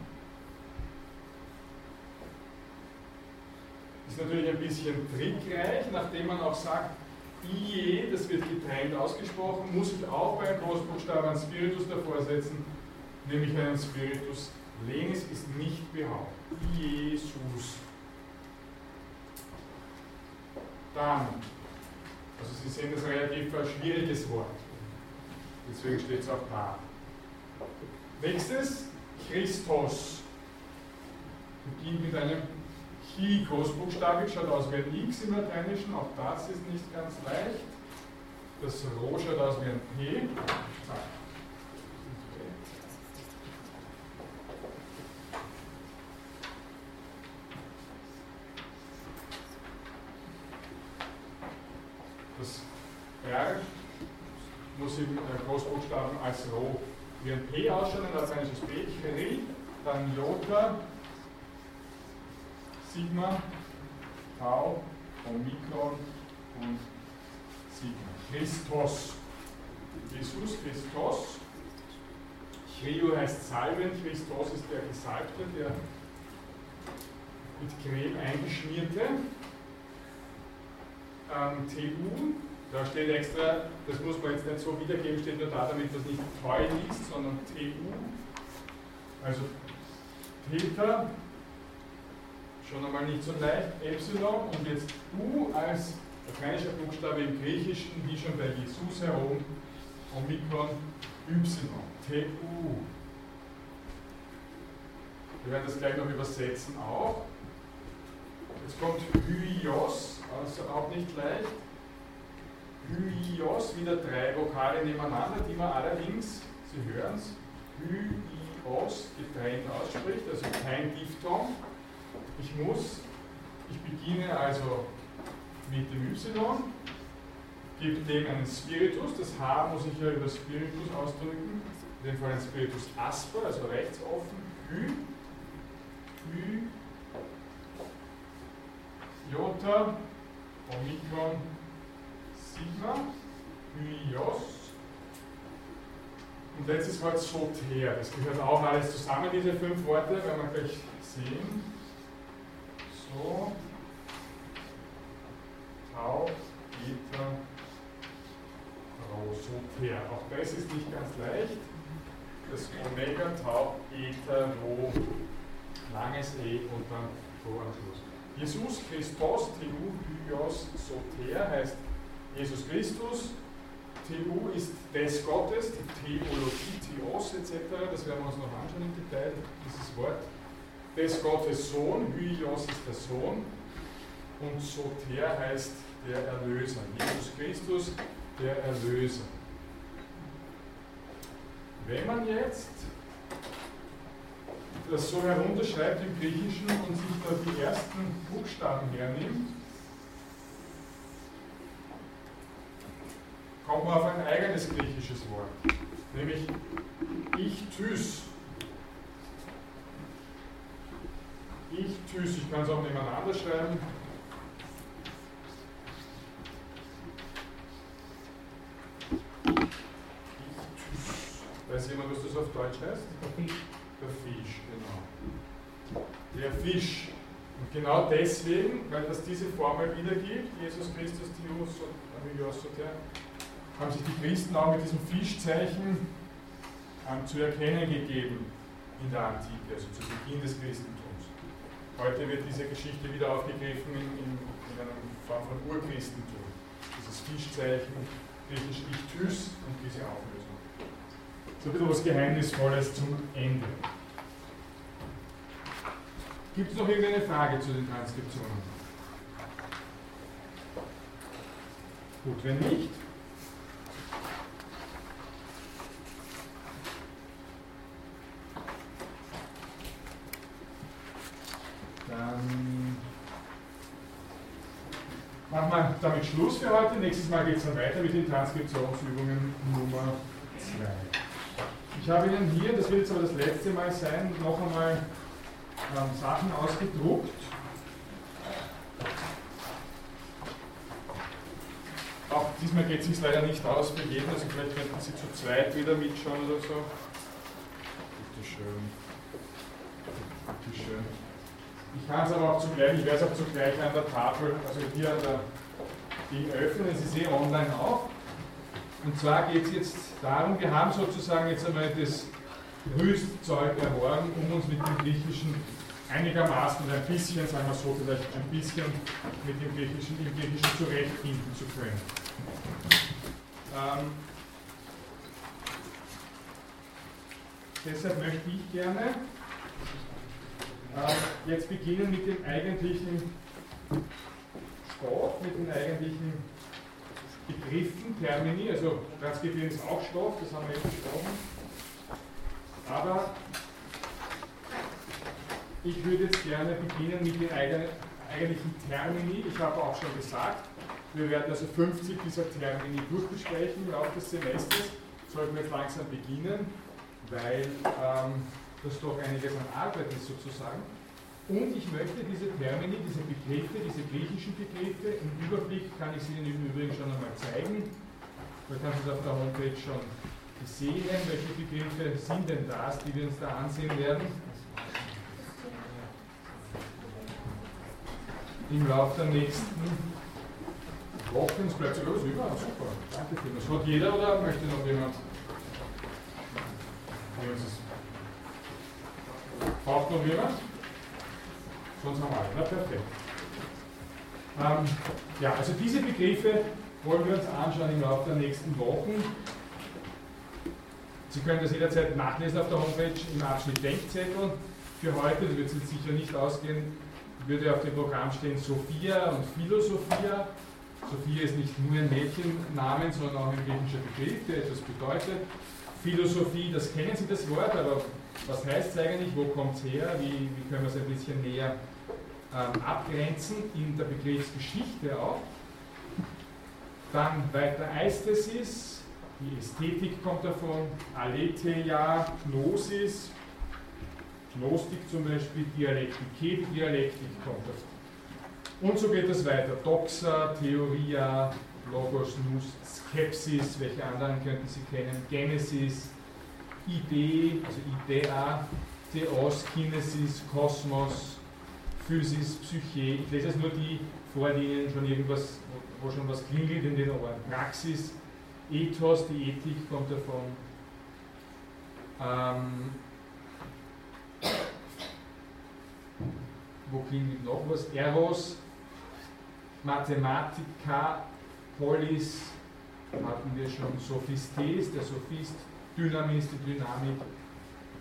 Ist natürlich ein bisschen trickreich, nachdem man auch sagt, IE, das wird getrennt ausgesprochen, muss ich auch bei einem Großbuchstaben einen Spiritus davor setzen, nämlich einen Spiritus lenis ist nicht behauptet. Jesus. Dann, also Sie sehen, das ist ein relativ schwieriges Wort. Deswegen steht es auch da. Nächstes, Christos. Beginnt mit einem Chi großbuchstabig, schaut aus wie ein X im Lateinischen, auch das ist nicht ganz leicht. Das Rho schaut aus wie ein P. Das R muss im Großbuchstaben als Rho wie ein P ausschauen, ein lateinisches P, Chri, dann Jota, Sigma, Tau, Omikron und Sigma. Christos. Jesus, Christos. Chrio heißt Salben, Christos ist der Gesalbte, der mit Creme eingeschmierte. Ähm, TU, da steht extra, das muss man jetzt nicht so wiedergeben, steht nur da, damit es nicht treu liest, sondern TU. Also Peter, schon einmal nicht so leicht, Epsilon und jetzt U als lateinischer Buchstabe im Griechischen, wie schon bei Jesus herum, Omikron Y, TU. Wir werden das gleich noch übersetzen auch. Jetzt kommt Hyos, also auch nicht leicht. Hyos, wieder drei Vokale nebeneinander, die man allerdings, Sie hören es, Hyos getrennt ausspricht, also kein Diphthong. Ich muss, ich beginne also mit dem Y, gebe dem einen Spiritus, das H muss ich ja über Spiritus ausdrücken, in dem Fall ein Spiritus asper, also rechts offen, Hy, Hy, Jota, Omikron, Sigma, Hyos. Und letztes Wort Soter, das gehört auch alles zusammen, diese fünf Worte, werden wir gleich sehen. So, Tau, Eta, Rho, Soter. Auch das ist nicht ganz leicht. Das Omega, Tau, Eta, Rho, langes E und dann Rho am Schluss. Jesus Christus, TU, Hyos, Soter heißt Jesus Christus. TU ist des Gottes, die Theologie, Theos etc. Das werden wir uns noch anschauen im Detail, dieses Wort. Des Gottes Sohn, Hyos ist der Sohn und Soter heißt der Erlöser. Jesus Christus, der Erlöser. Wenn man jetzt das so herunterschreibt im Griechischen und sich da die ersten Buchstaben hernimmt, kommt man auf ein eigenes griechisches Wort, nämlich Ich-Thys. Ich-Thys, ich kann es auch nebeneinander schreiben. Weiß jemand, was das auf Deutsch heißt? Der Fisch, genau. Der Fisch. Und genau deswegen, weil das diese Formel wiedergibt, Jesus Christus, Theos und Amigiosoter, haben sich die Christen auch mit diesem Fischzeichen ähm, zu erkennen gegeben in der Antike, also zu Beginn des Christentums. Heute wird diese Geschichte wieder aufgegriffen in, in, in einer Form von Urchristentum. Dieses Fischzeichen, griechisch Ichtys und diese Auflösung. So ein bisschen was Geheimnisvolles zum Ende. Gibt es noch irgendeine Frage zu den Transkriptionen? Gut, wenn nicht, dann machen wir damit Schluss für heute. Nächstes Mal geht es dann weiter mit den Transkriptionsübungen Nummer 2. Ich habe Ihnen hier, das wird jetzt aber das letzte Mal sein, noch einmal ähm, Sachen ausgedruckt. Auch diesmal geht es sich leider nicht aus für jeden, also vielleicht könnten Sie zu zweit wieder mitschauen oder so. Bitte schön. Bitte schön. Ich kann es aber auch zugleich, ich werde es auch zugleich an der Tafel, also hier an der Ding öffnen, Sie sehen online auch. Und zwar geht es jetzt darum, wir haben sozusagen jetzt einmal das Rüstzeug erworben, um uns mit dem Griechischen einigermaßen ein bisschen, sagen wir so, vielleicht ein bisschen mit dem Griechischen, im Griechischen zurechtfinden zu können. Ähm, deshalb möchte ich gerne äh, jetzt beginnen mit dem eigentlichen Stoff, mit den eigentlichen Begriffen, Termini, also Transkribieren ist auch Stoff, das haben wir jetzt besprochen. Aber ich würde jetzt gerne beginnen mit den eigentlichen Termini. Ich habe auch schon gesagt, wir werden also 50 dieser Termini durchbesprechen im Laufe des Semesters. Sollten wir jetzt langsam beginnen, weil ähm, das doch einiges an Arbeit ist sozusagen. Und ich möchte diese Termini, diese Begriffe, diese griechischen Begriffe, im Überblick kann ich sie Ihnen im Übrigen schon einmal zeigen. Da kann Sie es auf der Homepage schon sehen, welche Begriffe sind denn das, die wir uns da ansehen werden. Im Laufe der nächsten Wochen, es bleibt sogar was über, super, danke vielmals. Hat jeder oder möchte noch jemand? Braucht noch jemand? Wir alle. Na perfekt. Ähm, ja, also diese Begriffe wollen wir uns anschauen im Laufe der nächsten Wochen. Sie können das jederzeit nachlesen auf der Homepage im Abschnitt Denkzettel. Für heute, das wird es jetzt sicher nicht ausgehen, würde auf dem Programm stehen Sophia und Philosophia. Sophia ist nicht nur ein Mädchennamen, sondern auch ein griechischer Begriff, der etwas bedeutet. Philosophie, das kennen Sie das Wort, aber was heißt es eigentlich? Wo kommt es her? Wie, wie, können wir es ein bisschen näher abgrenzen in der Begriffsgeschichte auch? Dann weiter Eistesis, die Ästhetik kommt davon, Aletheia, Gnosis, Gnostik zum Beispiel, Dialektik, Dialektik kommt davon. Und so geht es weiter. Doxa, Theoria, Logos, Nus, Skepsis, welche anderen könnten Sie kennen? Genesis, Idee, also Idea, Theos, Kinesis, Kosmos, Physis, Psyche. Ich lese jetzt nur die vor, die Ihnen schon irgendwas, wo schon was klingelt in den Ohren. Praxis, Ethos, die Ethik kommt davon. Ähm, wo klingelt noch was? Eros, Mathematika, Polis, hatten wir schon Sophistes, der Sophist, Dynamis, die Dynamik,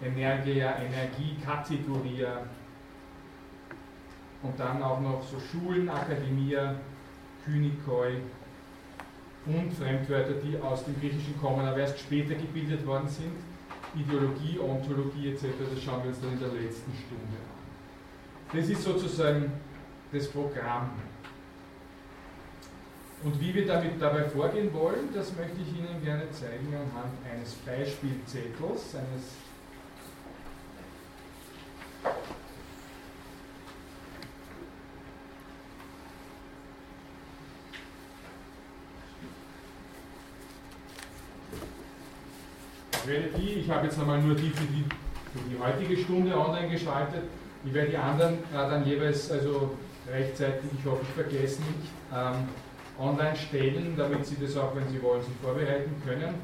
Energia, Energie, Kategoria und dann auch noch so Schulen, Akademia, Kynikoi und Fremdwörter, die aus dem Griechischen kommen, aber erst später gebildet worden sind. Ideologie, Ontologie etc., das schauen wir uns dann in der letzten Stunde an. Das ist sozusagen das Programm. Und wie wir damit dabei vorgehen wollen, das möchte ich Ihnen gerne zeigen anhand eines Beispielzettels, eines werde die, ich habe jetzt einmal nur die für die, für die heutige Stunde online geschaltet, ich werde die anderen äh, dann jeweils also rechtzeitig, ich hoffe ich vergesse nicht, ähm, online stellen, damit Sie das auch, wenn Sie wollen, sich vorbereiten können.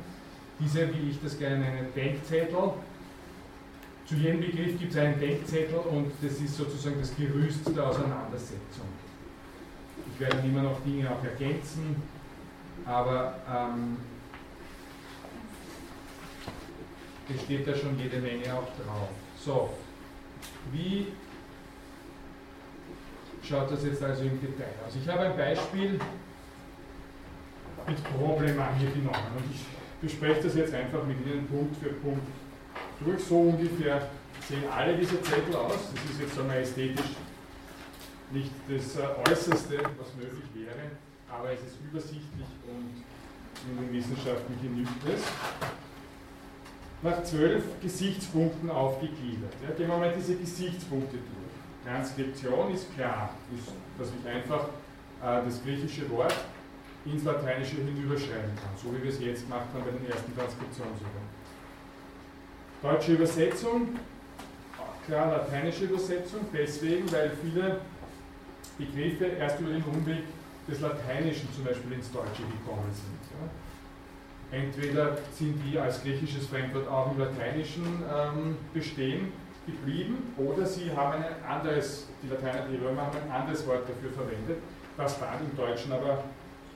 Diese, wie ich das gerne nenne, Denkzettel. Zu jedem Begriff gibt es einen Denkzettel und das ist sozusagen das Gerüst der Auseinandersetzung. Ich werde immer noch Dinge auch ergänzen, aber ähm, es steht da schon jede Menge auch drauf. So, wie schaut das jetzt also im Detail aus? Ich habe ein Beispiel mit Problem angenommen. Und ich bespreche das jetzt einfach mit Ihnen Punkt für Punkt durch. So ungefähr sehen alle diese Zettel aus. Das ist jetzt einmal ästhetisch nicht das äh, Äußerste, was möglich wäre, aber es ist übersichtlich und in den Wissenschaften genügt es. Nach zwölf Gesichtspunkten aufgegliedert. Ja, gehen wir mal diese Gesichtspunkte durch. Transkription ist klar, ist, dass ich einfach äh, das griechische Wort ins Lateinische hinüberschreiben kann, so wie wir es jetzt gemacht haben bei den ersten Transkriptionsübungen. Deutsche Übersetzung, klar lateinische Übersetzung, deswegen, weil viele Begriffe erst über den Umweg des Lateinischen zum Beispiel ins Deutsche gekommen sind. Ja. Entweder sind die als griechisches Fremdwort auch im Lateinischen ähm, bestehen geblieben oder sie haben ein anderes, die Lateiner, die Römer haben ein anderes Wort dafür verwendet, was dann im Deutschen aber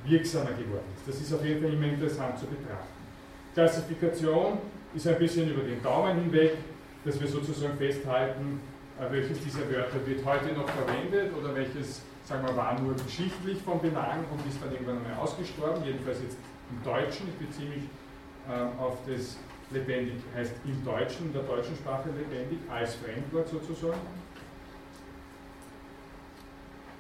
wirksamer geworden ist. Das ist auf jeden Fall immer interessant zu betrachten. Klassifikation ist ein bisschen über den Daumen hinweg, dass wir sozusagen festhalten, äh, welches dieser Wörter wird heute noch verwendet oder welches, sagen wir, war nur geschichtlich von Belang und ist dann irgendwann einmal ausgestorben, jedenfalls jetzt im Deutschen, ich beziehe mich äh, auf das lebendig, heißt im Deutschen, in der deutschen Sprache lebendig, als Fremdwort sozusagen.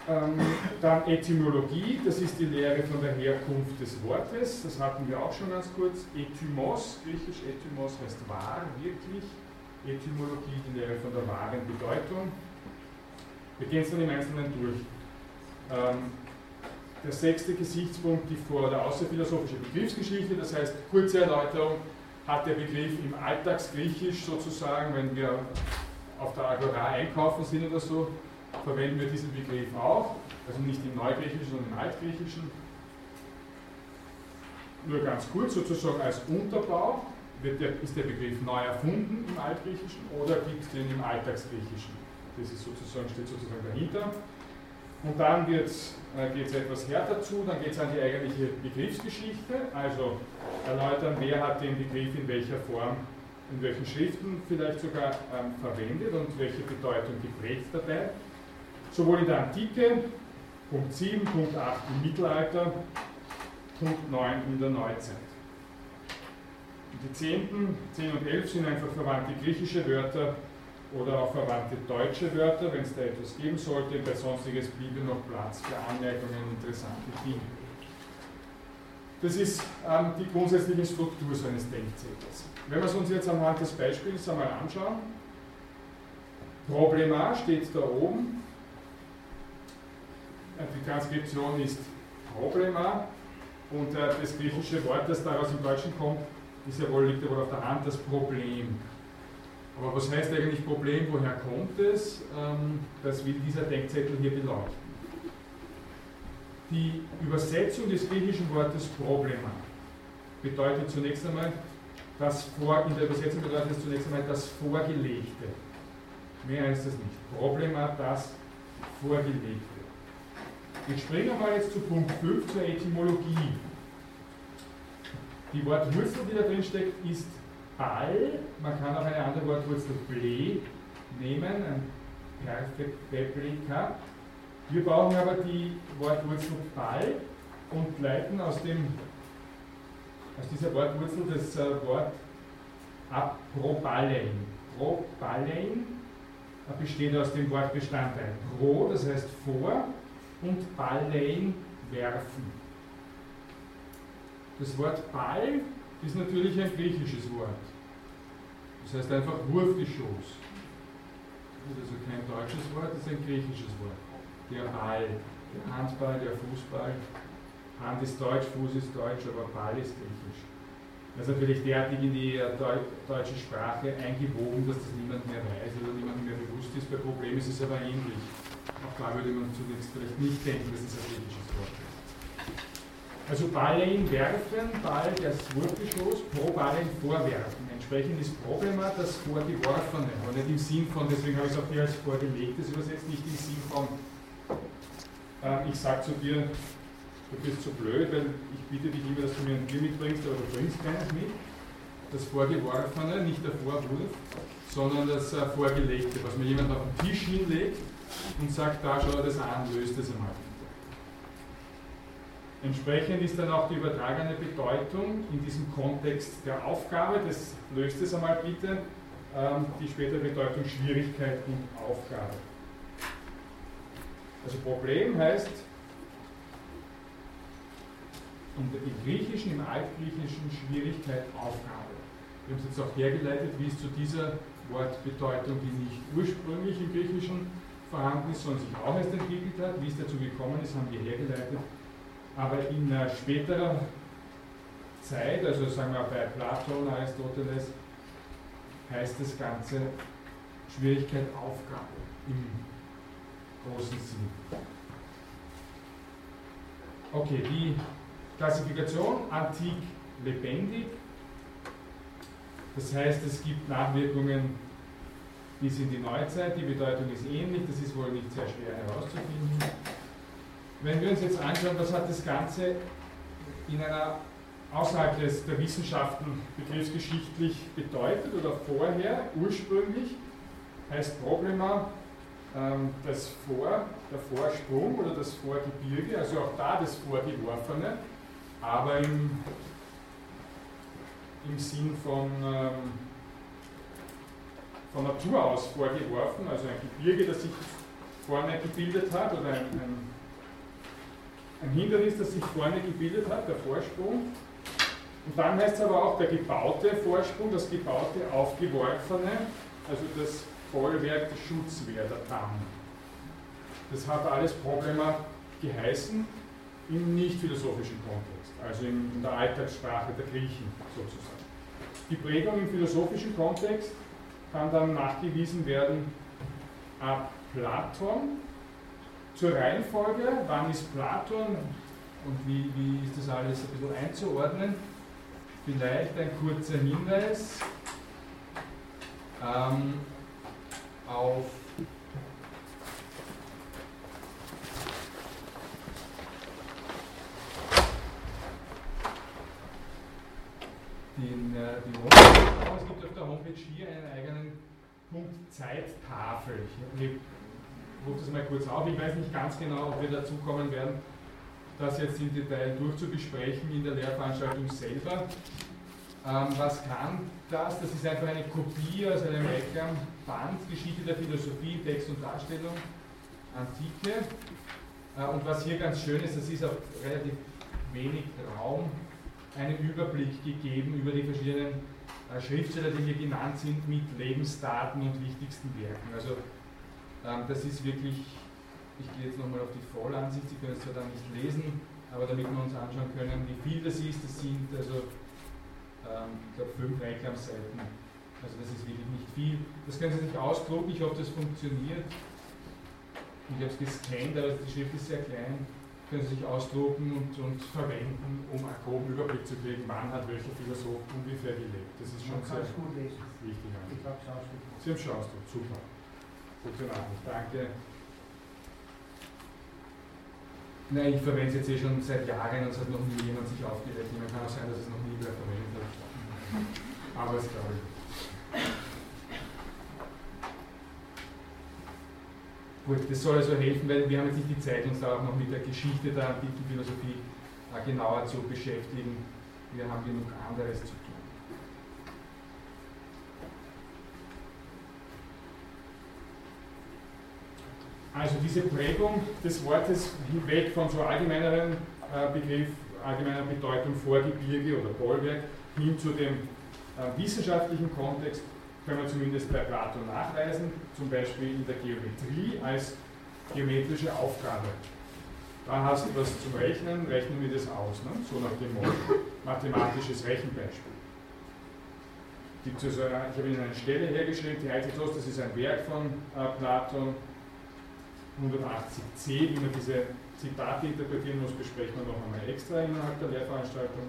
Ähm, dann Etymologie, das ist die Lehre von der Herkunft des Wortes, das hatten wir auch schon ganz kurz. Etymos, griechisch Etymos heißt wahr, wirklich. Etymologie, die Lehre von der wahren Bedeutung. Wir gehen es dann im Einzelnen durch. Ähm, der sechste Gesichtspunkt, die vor- oder außerphilosophische Begriffsgeschichte, das heißt kurze Erläuterung, hat der Begriff im Alltagsgriechisch sozusagen, wenn wir auf der Agora einkaufen sind oder so, verwenden wir diesen Begriff auch, also nicht im Neugriechischen, sondern im Altgriechischen. Nur ganz kurz sozusagen als Unterbau, der, ist der Begriff neu erfunden im Altgriechischen oder gibt es den im Alltagsgriechischen? Das ist sozusagen, steht sozusagen dahinter. Und dann geht es äh, etwas härter zu, dann geht es an die eigentliche Begriffsgeschichte, also erläutern, wer hat den Begriff in welcher Form, in welchen Schriften vielleicht sogar ähm, verwendet und welche Bedeutung geprägt dabei. Sowohl in der Antike, Punkt 7, Punkt 8 im Mittelalter, Punkt 9 in der Neuzeit. Die 10. 10 und 11 sind einfach verwandte griechische Wörter oder auch verwandte deutsche Wörter, wenn es da etwas geben sollte. Bei Sonstiges bliebe noch Platz für Anmerkungen, interessante Dinge. Das ist ähm, die grundsätzliche Struktur so eines Denkzettels. Wenn wir es uns jetzt anhand des Beispiels einmal anschauen, Problema steht da oben, die Transkription ist Problema und äh, das griechische Wort, das daraus im Deutschen kommt, ist ja wohl, liegt ja wohl auf der Hand, das Problem. Aber was heißt eigentlich Problem, woher kommt es? Ähm, das will dieser Denkzettel hier beleuchten. Die Übersetzung des griechischen Wortes Problema bedeutet zunächst einmal, das vor, in der Übersetzung bedeutet es zunächst einmal das Vorgelegte. Mehr heißt es nicht. Problema, das Vorgelegte. Springen wir mal jetzt zu Punkt 5, zur Etymologie. Die Wortwurzel, die da drin steckt, ist Ball. Man kann auch eine andere Wortwurzel Ble nehmen, ein Perfekt Wir brauchen aber die Wortwurzel Ball und leiten aus, dem, aus dieser Wortwurzel das äh, Wort ab proballein. Proballein besteht aus dem Wortbestandteil pro, das heißt vor, und ballein werfen. Das Wort Ball ist natürlich ein griechisches Wort. Das heißt einfach Wurfgeschoss. Das ist also kein deutsches Wort, das ist ein griechisches Wort. Der Ball, der Handball, der Fußball. Hand ist deutsch, Fuß ist deutsch, aber Ball ist griechisch. Das ist natürlich derartig in die äh, deutsche Sprache eingewoben, dass das niemand mehr weiß oder niemand mehr bewusst ist. Bei Problemen ist es aber ähnlich. Auch da würde man zunächst vielleicht nicht denken, dass es ein griechisches Wort ist. Also Ballein werfen, Ball das Wurfgeschoss, pro Ballein vorwerfen. Entsprechend ist Problema das Vorgeworfene, aber nicht im Sinn von, deswegen habe ich es auch hier als Vorgelegtes übersetzt, nicht im Sinn von, äh, ich sage zu dir, du bist zu blöd, weil ich bitte dich immer, dass du mir ein Bier mitbringst, aber du bringst keines mit. Das Vorgeworfene, nicht der Vorwurf, sondern das äh, Vorgelegte, was mir jemand auf den Tisch hinlegt und sagt, da schau das an, löst das einmal. Entsprechend ist dann auch die übertragene Bedeutung in diesem Kontext der Aufgabe, das löst es einmal bitte, ähm, die spätere Bedeutung Schwierigkeit und Aufgabe. Also Problem heißt im Griechischen, im Altgriechischen Schwierigkeit, Aufgabe. Wir haben es jetzt auch hergeleitet, wie es zu dieser Wortbedeutung, die nicht ursprünglich im Griechischen vorhanden ist, sondern sich auch erst entwickelt hat. Wie es dazu gekommen ist, haben wir hergeleitet. Aber in späterer Zeit, also sagen wir bei Platon, Aristoteles, heißt das Ganze Schwierigkeit Aufgabe im großen Sinn. Okay, die Klassifikation antik lebendig. Das heißt, es gibt Nachwirkungen bis in die Neuzeit. Die Bedeutung ist ähnlich, das ist wohl nicht sehr schwer herauszufinden. Wenn wir uns jetzt anschauen, was hat das Ganze in einer außerhalb des, der Wissenschaften begriffsgeschichtlich bedeutet oder vorher, ursprünglich, heißt Problema ähm, das Vor, der Vorsprung oder das Vorgebirge, also auch da das Vorgeworfene, aber im, im Sinn von, ähm, von Natur aus vorgeworfen, also ein Gebirge, das sich vorne gebildet hat oder ein, ein, ein Hindernis, das sich vorne gebildet hat, der Vorsprung. Und dann heißt es aber auch der gebaute Vorsprung, das gebaute Aufgeworfene, also das Bollwerk, die Schutzwehr, der Damm. Das hat alles Problema geheißen im nicht philosophischen Kontext, also in der Alltagssprache der Griechen sozusagen. Die Prägung im philosophischen Kontext kann dann nachgewiesen werden ab Platon. Zur Reihenfolge, wann ist Platon und wie, wie ist das alles ein bisschen einzuordnen? Vielleicht ein kurzer Hinweis. Ähm, auf den, äh, die Homepage. Es gibt auf der Homepage hier einen eigenen Punkt Zeittafel. Ich rufe das mal kurz auf. Ich weiß nicht ganz genau, ob wir dazu kommen werden, das jetzt im Detail durchzubesprechen in der Lehrveranstaltung selber. Ähm, was kann das? Das ist einfach eine Kopie aus einem Reclam-Band, Geschichte der Philosophie, Text und Darstellung, Antike. Äh, und was hier ganz schön ist, das ist auf relativ wenig Raum einen Überblick gegeben über die verschiedenen äh, Schriftsteller, die hier genannt sind, mit Lebensdaten und wichtigsten Werken. Also das ist wirklich, ich gehe jetzt nochmal auf die Vollansicht, Sie können es zwar da nicht lesen, aber damit wir uns anschauen können, wie viel das ist, das sind also ähm, ich glaube, fünf Reklamseiten. Also das ist wirklich nicht viel. Das können Sie sich ausdrucken, ich hoffe, das funktioniert. Ich habe es gescannt, aber die Schrift ist sehr klein. Können Sie sich ausdrucken und, und verwenden, um einen groben Überblick zu kriegen, wann hat welcher Philosoph ungefähr gelebt. Das ist schon sehr gut wichtig. Ich habe es ausgedruckt. Sie haben es ausgedruckt, super. Funktioniert. Danke. Nein, ich verwende es jetzt eh schon seit Jahren und es hat noch nie jemand sich aufgeregt. Man kann auch sein, dass es noch nie wer verwendet hat. Aber es glaube ich. Gut, das soll also helfen, weil wir haben jetzt nicht die Zeit, uns da auch noch mit der Geschichte der antiken Philosophie äh, genauer zu beschäftigen. Wir haben genug anderes zu tun. Also diese Prägung des Wortes hinweg von so allgemeineren äh, Begriff, allgemeiner Bedeutung Vorgebirge oder Bollwerk hin zu dem äh, wissenschaftlichen Kontext können wir zumindest bei Plato nachweisen, zum Beispiel in der Geometrie als geometrische Aufgabe. Da hast du was zum Rechnen, rechnen wir das aus, ne? so nach dem Motto. Mathematisches Rechenbeispiel. Also, ich habe Ihnen eine Stelle hergeschrieben, die Heiziglos, das ist ein Werk von äh, Platon, 180c, wie man diese Zitate interpretieren muss, besprechen wir noch einmal extra innerhalb der Lehrveranstaltung.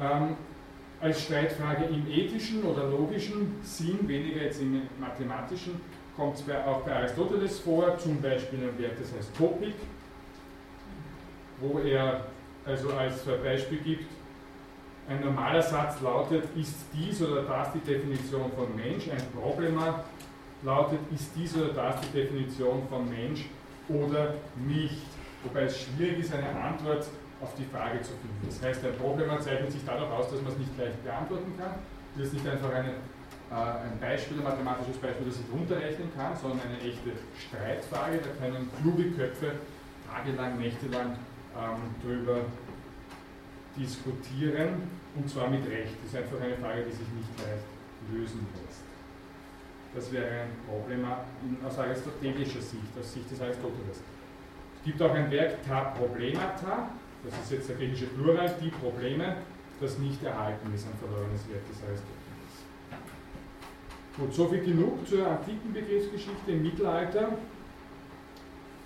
Ähm, als Streitfrage im ethischen oder logischen Sinn, weniger jetzt im mathematischen, kommt es auch bei Aristoteles vor, zum Beispiel ein Wert, das heißt Topik, wo er also als Beispiel gibt, ein normaler Satz lautet, ist dies oder das die Definition von Mensch, ein Problema lautet, ist dies oder das die Definition von Mensch oder nicht. Wobei es schwierig ist, eine Antwort auf die Frage zu finden. Das heißt, ein Problem zeichnet sich dadurch aus, dass man es nicht gleich beantworten kann. Das ist nicht einfach eine, äh, ein Beispiel, ein mathematisches Beispiel, das ich runterrechnen kann, sondern eine echte Streitfrage. Da können kluge Köpfe tagelang, nächtelang ähm, drüber diskutieren und zwar mit Recht. Das ist einfach eine Frage, die sich nicht leicht lösen lässt. Das wäre ein Problem aus aristotelischer Sicht, aus Sicht des Aristoteles. Es gibt auch ein Werk Ta Problemata, das ist jetzt der griechische Plural, die Probleme, das nicht erhalten ist, ein verlorenes Werk des Aristoteles. Gut, soviel genug zur antiken Begriffsgeschichte im Mittelalter.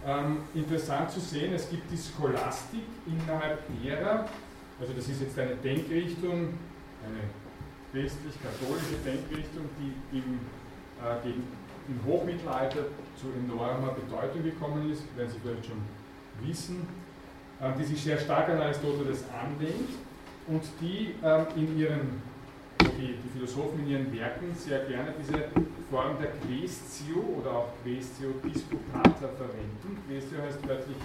Ähm, interessant zu sehen, es gibt die Scholastik innerhalb derer, also das ist jetzt eine Denkrichtung, eine westlich-katholische Denkrichtung, die im, gegen, im Hochmittelalter zu enormer Bedeutung gekommen ist, werden Sie vielleicht schon wissen, äh, die sich sehr stark an Aristoteles anlehnt und die äh, in ihren, die, die Philosophen in ihren Werken sehr gerne diese Form der Questio oder auch Questio disputata verwenden. Questio heißt wörtlich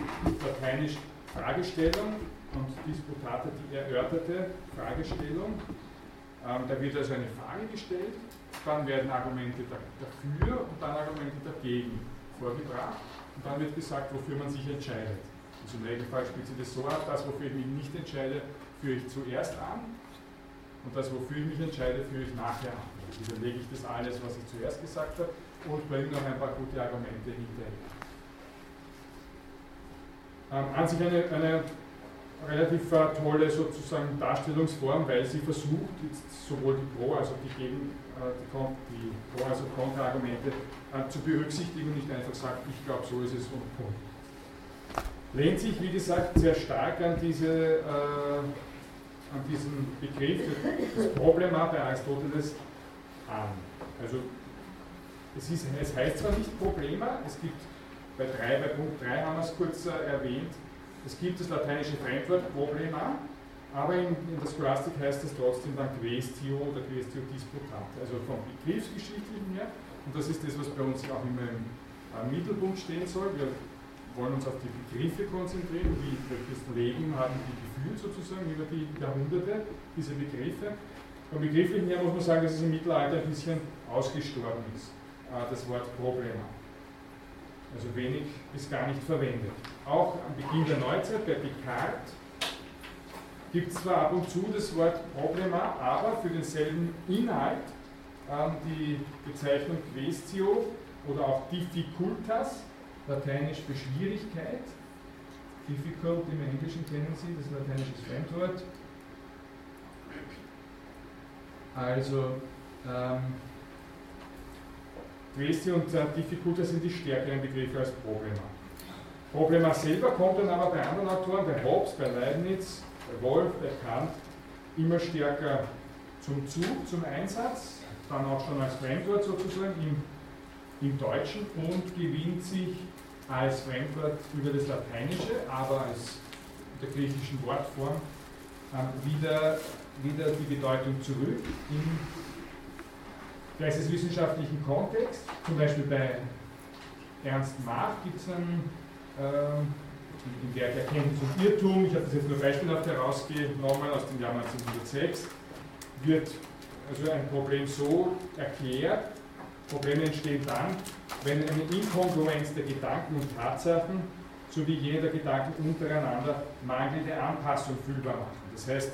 lateinisch Fragestellung und disputata die erörterte Fragestellung. Ähm, da wird also eine Frage gestellt, dann werden Argumente dafür und dann Argumente dagegen vorgebracht und dann wird gesagt, wofür man sich entscheidet. Also im Regelfall spielt sich das so ab, das, wofür ich mich nicht entscheide, führe ich zuerst an und das, wofür ich mich entscheide, führe ich nachher an. Also überlege ich das alles, was ich zuerst gesagt habe und bringe noch ein paar gute Argumente hinterher. Ähm, an sich eine, eine relativ äh, tolle sozusagen Darstellungsform, weil sie versucht, sowohl die Pro- als auch die Gegen, die, Pro- als auch Kontraargumente äh, zu berücksichtigen und nicht einfach sagt, ich glaube, so ist es und Punkt. Lehnt sich, wie gesagt, sehr stark an, diese, äh, an diesen Begriff des Problema bei Aristoteles an. Also es, ist, es heißt zwar nicht Problema, es gibt bei, 3, bei Punkt 3 haben wir es kurz äh, erwähnt, es gibt das lateinische Fremdwort Problema, aber in, in der Scholastik heißt es trotzdem dann Questio oder Questio disputat, also vom Begriffsgeschichtlichen her. Und das ist das, was bei uns auch immer im äh, Mittelpunkt stehen soll. Wir wollen uns auf die Begriffe konzentrieren, wie welches Leben haben die gefühlt sozusagen über die Jahrhunderte, diese Begriffe. Vom Begrifflichen her muss man sagen, dass es im Mittelalter ein bisschen ausgestorben ist, äh, das Wort Problema also wenig bis gar nicht verwendet. Auch am Beginn der Neuzeit bei Descartes gibt es zwar ab und zu das Wort Problema, aber für denselben Inhalt ähm, die Bezeichnung Questio oder auch Difficultas, lateinisch für Schwierigkeit. Difficult im Englischen kennen Sie, das lateinische Fremdwort. Also ähm, Questi und äh, Difficulta sind die stärkeren Begriffe als Problema. Problema selber kommt dann aber bei anderen Autoren, bei Hobbes, bei Leibniz, Wolf, bei Kant, immer stärker zum Zug, zum Einsatz, dann auch schon als Fremdwort sozusagen im, im Deutschen und gewinnt sich als Fremdwort über das Lateinische, aber als der griechischen Wortform äh, wieder, wieder die Bedeutung zurück im geisteswissenschaftlichen Kontext, zum Beispiel bei Ernst Mach gibt es einen äh, im Werk Erkenntnis und Irrtum, ich habe das jetzt nur beispielhaft herausgenommen aus dem Jahr 1906, wird also ein Problem so erklärt, Probleme entstehen dann, wenn eine Inkongruenz der Gedanken und Tatsachen sowie jene der Gedanken untereinander mangelnde Anpassung fühlbar machen. Das heißt,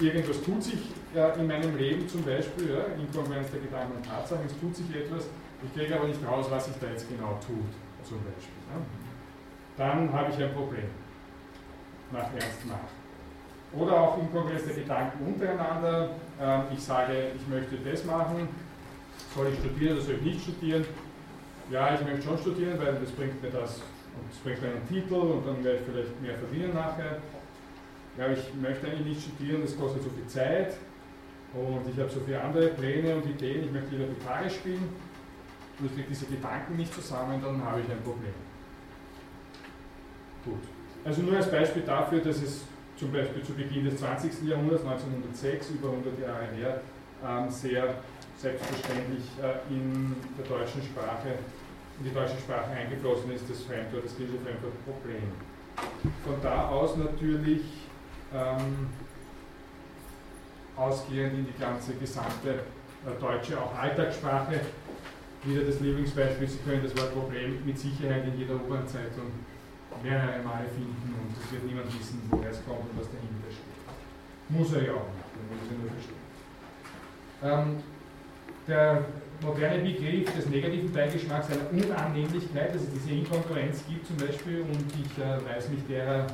irgendwas tut sich ja, in meinem Leben zum Beispiel, ja, Inkongruenz der Gedanken und Tatsachen, es tut sich etwas, ich kriege aber nicht raus, was sich da jetzt genau tut, zum Beispiel. Ja. Dann habe ich ein Problem, nach Ernst nach. Oder auch Inkongruenz der Gedanken untereinander, äh, ich sage, ich möchte das machen, soll ich studieren oder soll ich nicht studieren? Ja, ich möchte schon studieren, weil das bringt mir das, und das bringt mir einen Titel und dann werde ich vielleicht mehr verdienen nachher ja, ich möchte eigentlich nicht studieren, das kostet so viel Zeit und ich habe so viele andere Pläne und Ideen, ich möchte lieber Gitarre spielen und ich kriege diese Gedanken nicht zusammen, dann habe ich ein Problem. Gut. Also nur als Beispiel dafür, dass es zum Beispiel zu Beginn des 20. Jahrhunderts, 1906, über 100 Jahre her, ähm, sehr selbstverständlich äh, in der deutschen Sprache, in die deutsche Sprache eingeflossen ist, das Fremdwort, das griechische Fremdwort Problem. Von da aus natürlich ähm, ausgehend in die ganze gesamte äh, deutsche, auch Alltagssprache. Wieder das Lieblingsbeispiel, Sie können das Wort Problem mit Sicherheit in jeder U-Bahn-Zeitung mehrere Male finden und es wird niemand wissen, woher es kommt und was dahinter steht. Muss er ja auch nicht, man muss er nur verstehen. Ähm, der moderne Begriff des negativen Beigeschmacks einer Unannehmlichkeit, also diese Inkongruenz gibt zum Beispiel und ich äh, weiß mich derer,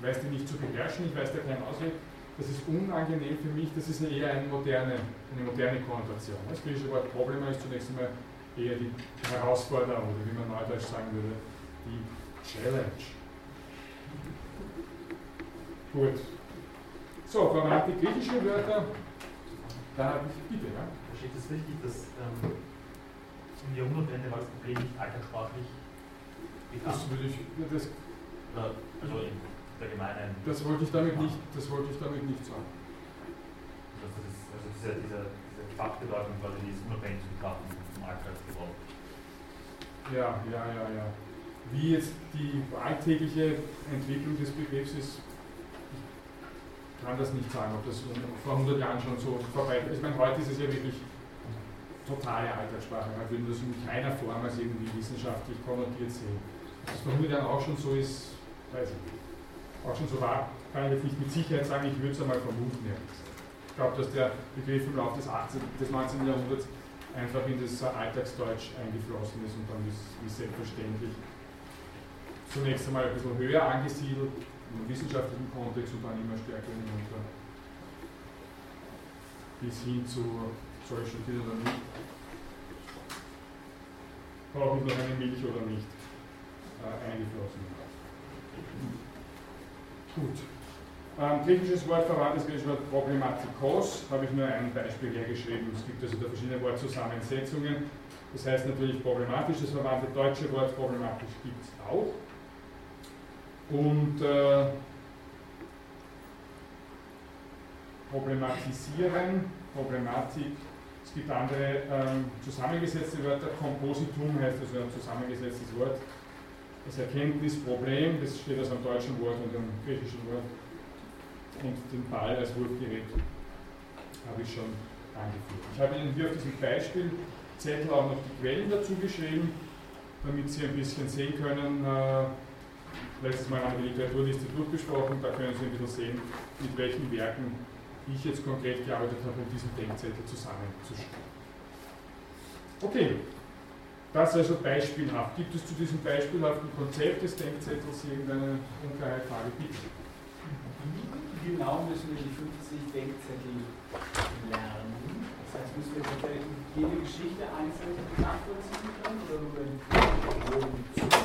weiß die nicht zu beherrschen, ich weiß da keinen Ausweg, das ist unangenehm für mich, das ist eher eine moderne, eine moderne Konnotation. Das griechische Wort Problem ist zunächst einmal eher die Herausforderung oder wie man neudeutsch sagen würde, die Challenge. Gut. So, Grammatik griechische Wörter. Da habe ich, bitte, ja. Versteht es richtig, dass ähm, im Jahrhundertende war das Problem nicht alterssprachlich Das bekannt? würde ich, das, Oder, also in der Gemeinde. das wollte ich damit nicht, das wollte ich damit nicht sagen. Also, das ist, also dieser, dieser, diese Fachbedeutung quasi, die ist unabhängig zu betrachten vom Alltagsgebrauch. Ja, ja, ja, ja. Wie jetzt die alltägliche Entwicklung des Begriffs ist, ich kann das nicht sagen, ob das vor 100 Jahren schon so vorbei ist. Ich meine, heute ist es ja wirklich totale Alltagssprache. Man würde das in keiner Form als irgendwie wissenschaftlich konnotiert sehen. Es vor 100 Jahren auch schon so ist, weiß ich nicht. Auch schon so war, kann ich jetzt nicht mit Sicherheit sagen, ich würde es einmal vermuten. Ich glaube, dass der Begriff im Laufe des, 18, des 19. Jahrhunderts einfach in das Alltagsdeutsch eingeflossen ist und dann ist, wie selbstverständlich zunächst einmal ein bisschen höher angesiedelt im wissenschaftlichen Kontext und dann immer stärker hinunter bis hin zu soll ich studieren oder nicht, brauche ich noch eine Milch oder nicht, äh, eingeflossen. Gut. Ähm, griechisches Wort verwandtes griechische Wort Problematikos, habe ich nur ein Beispiel hergeschrieben. Es gibt also da verschiedene Wortzusammensetzungen. Das heißt natürlich problematisch, das verwandte deutsche Wort problematisch gibt es auch. Und äh, problematisieren, Problematik, es gibt andere ähm, zusammengesetzte Wörter, Kompositum heißt also ein zusammengesetztes Wort. Das Erkenntnisproblem, das steht aus einem deutschen Wort und einem griechischen Wort. Und den Ball als Wurfgerät habe ich schon angeführt. Ich habe Ihnen hier auf diesem Beispielzettel auch noch die Quellen dazu geschrieben, damit Sie ein bisschen sehen können. Äh, letztes Mal haben wir die Literaturliste durchgesprochen, da können Sie ein bisschen sehen, mit welchen Werken ich jetzt konkret gearbeitet habe, um diesen Denkzettel zusammenzustellen. Okay, das also beispielhaft. Gibt es zu diesem beispielhaften Konzept des Denkzettels irgendeine Unklarheit, Frage, bitte? Wie genau müssen wir die 50 Denkzettel lernen? Das heißt, müssen wir tatsächlich jede Geschichte einzeln nachvollziehen können oder nur den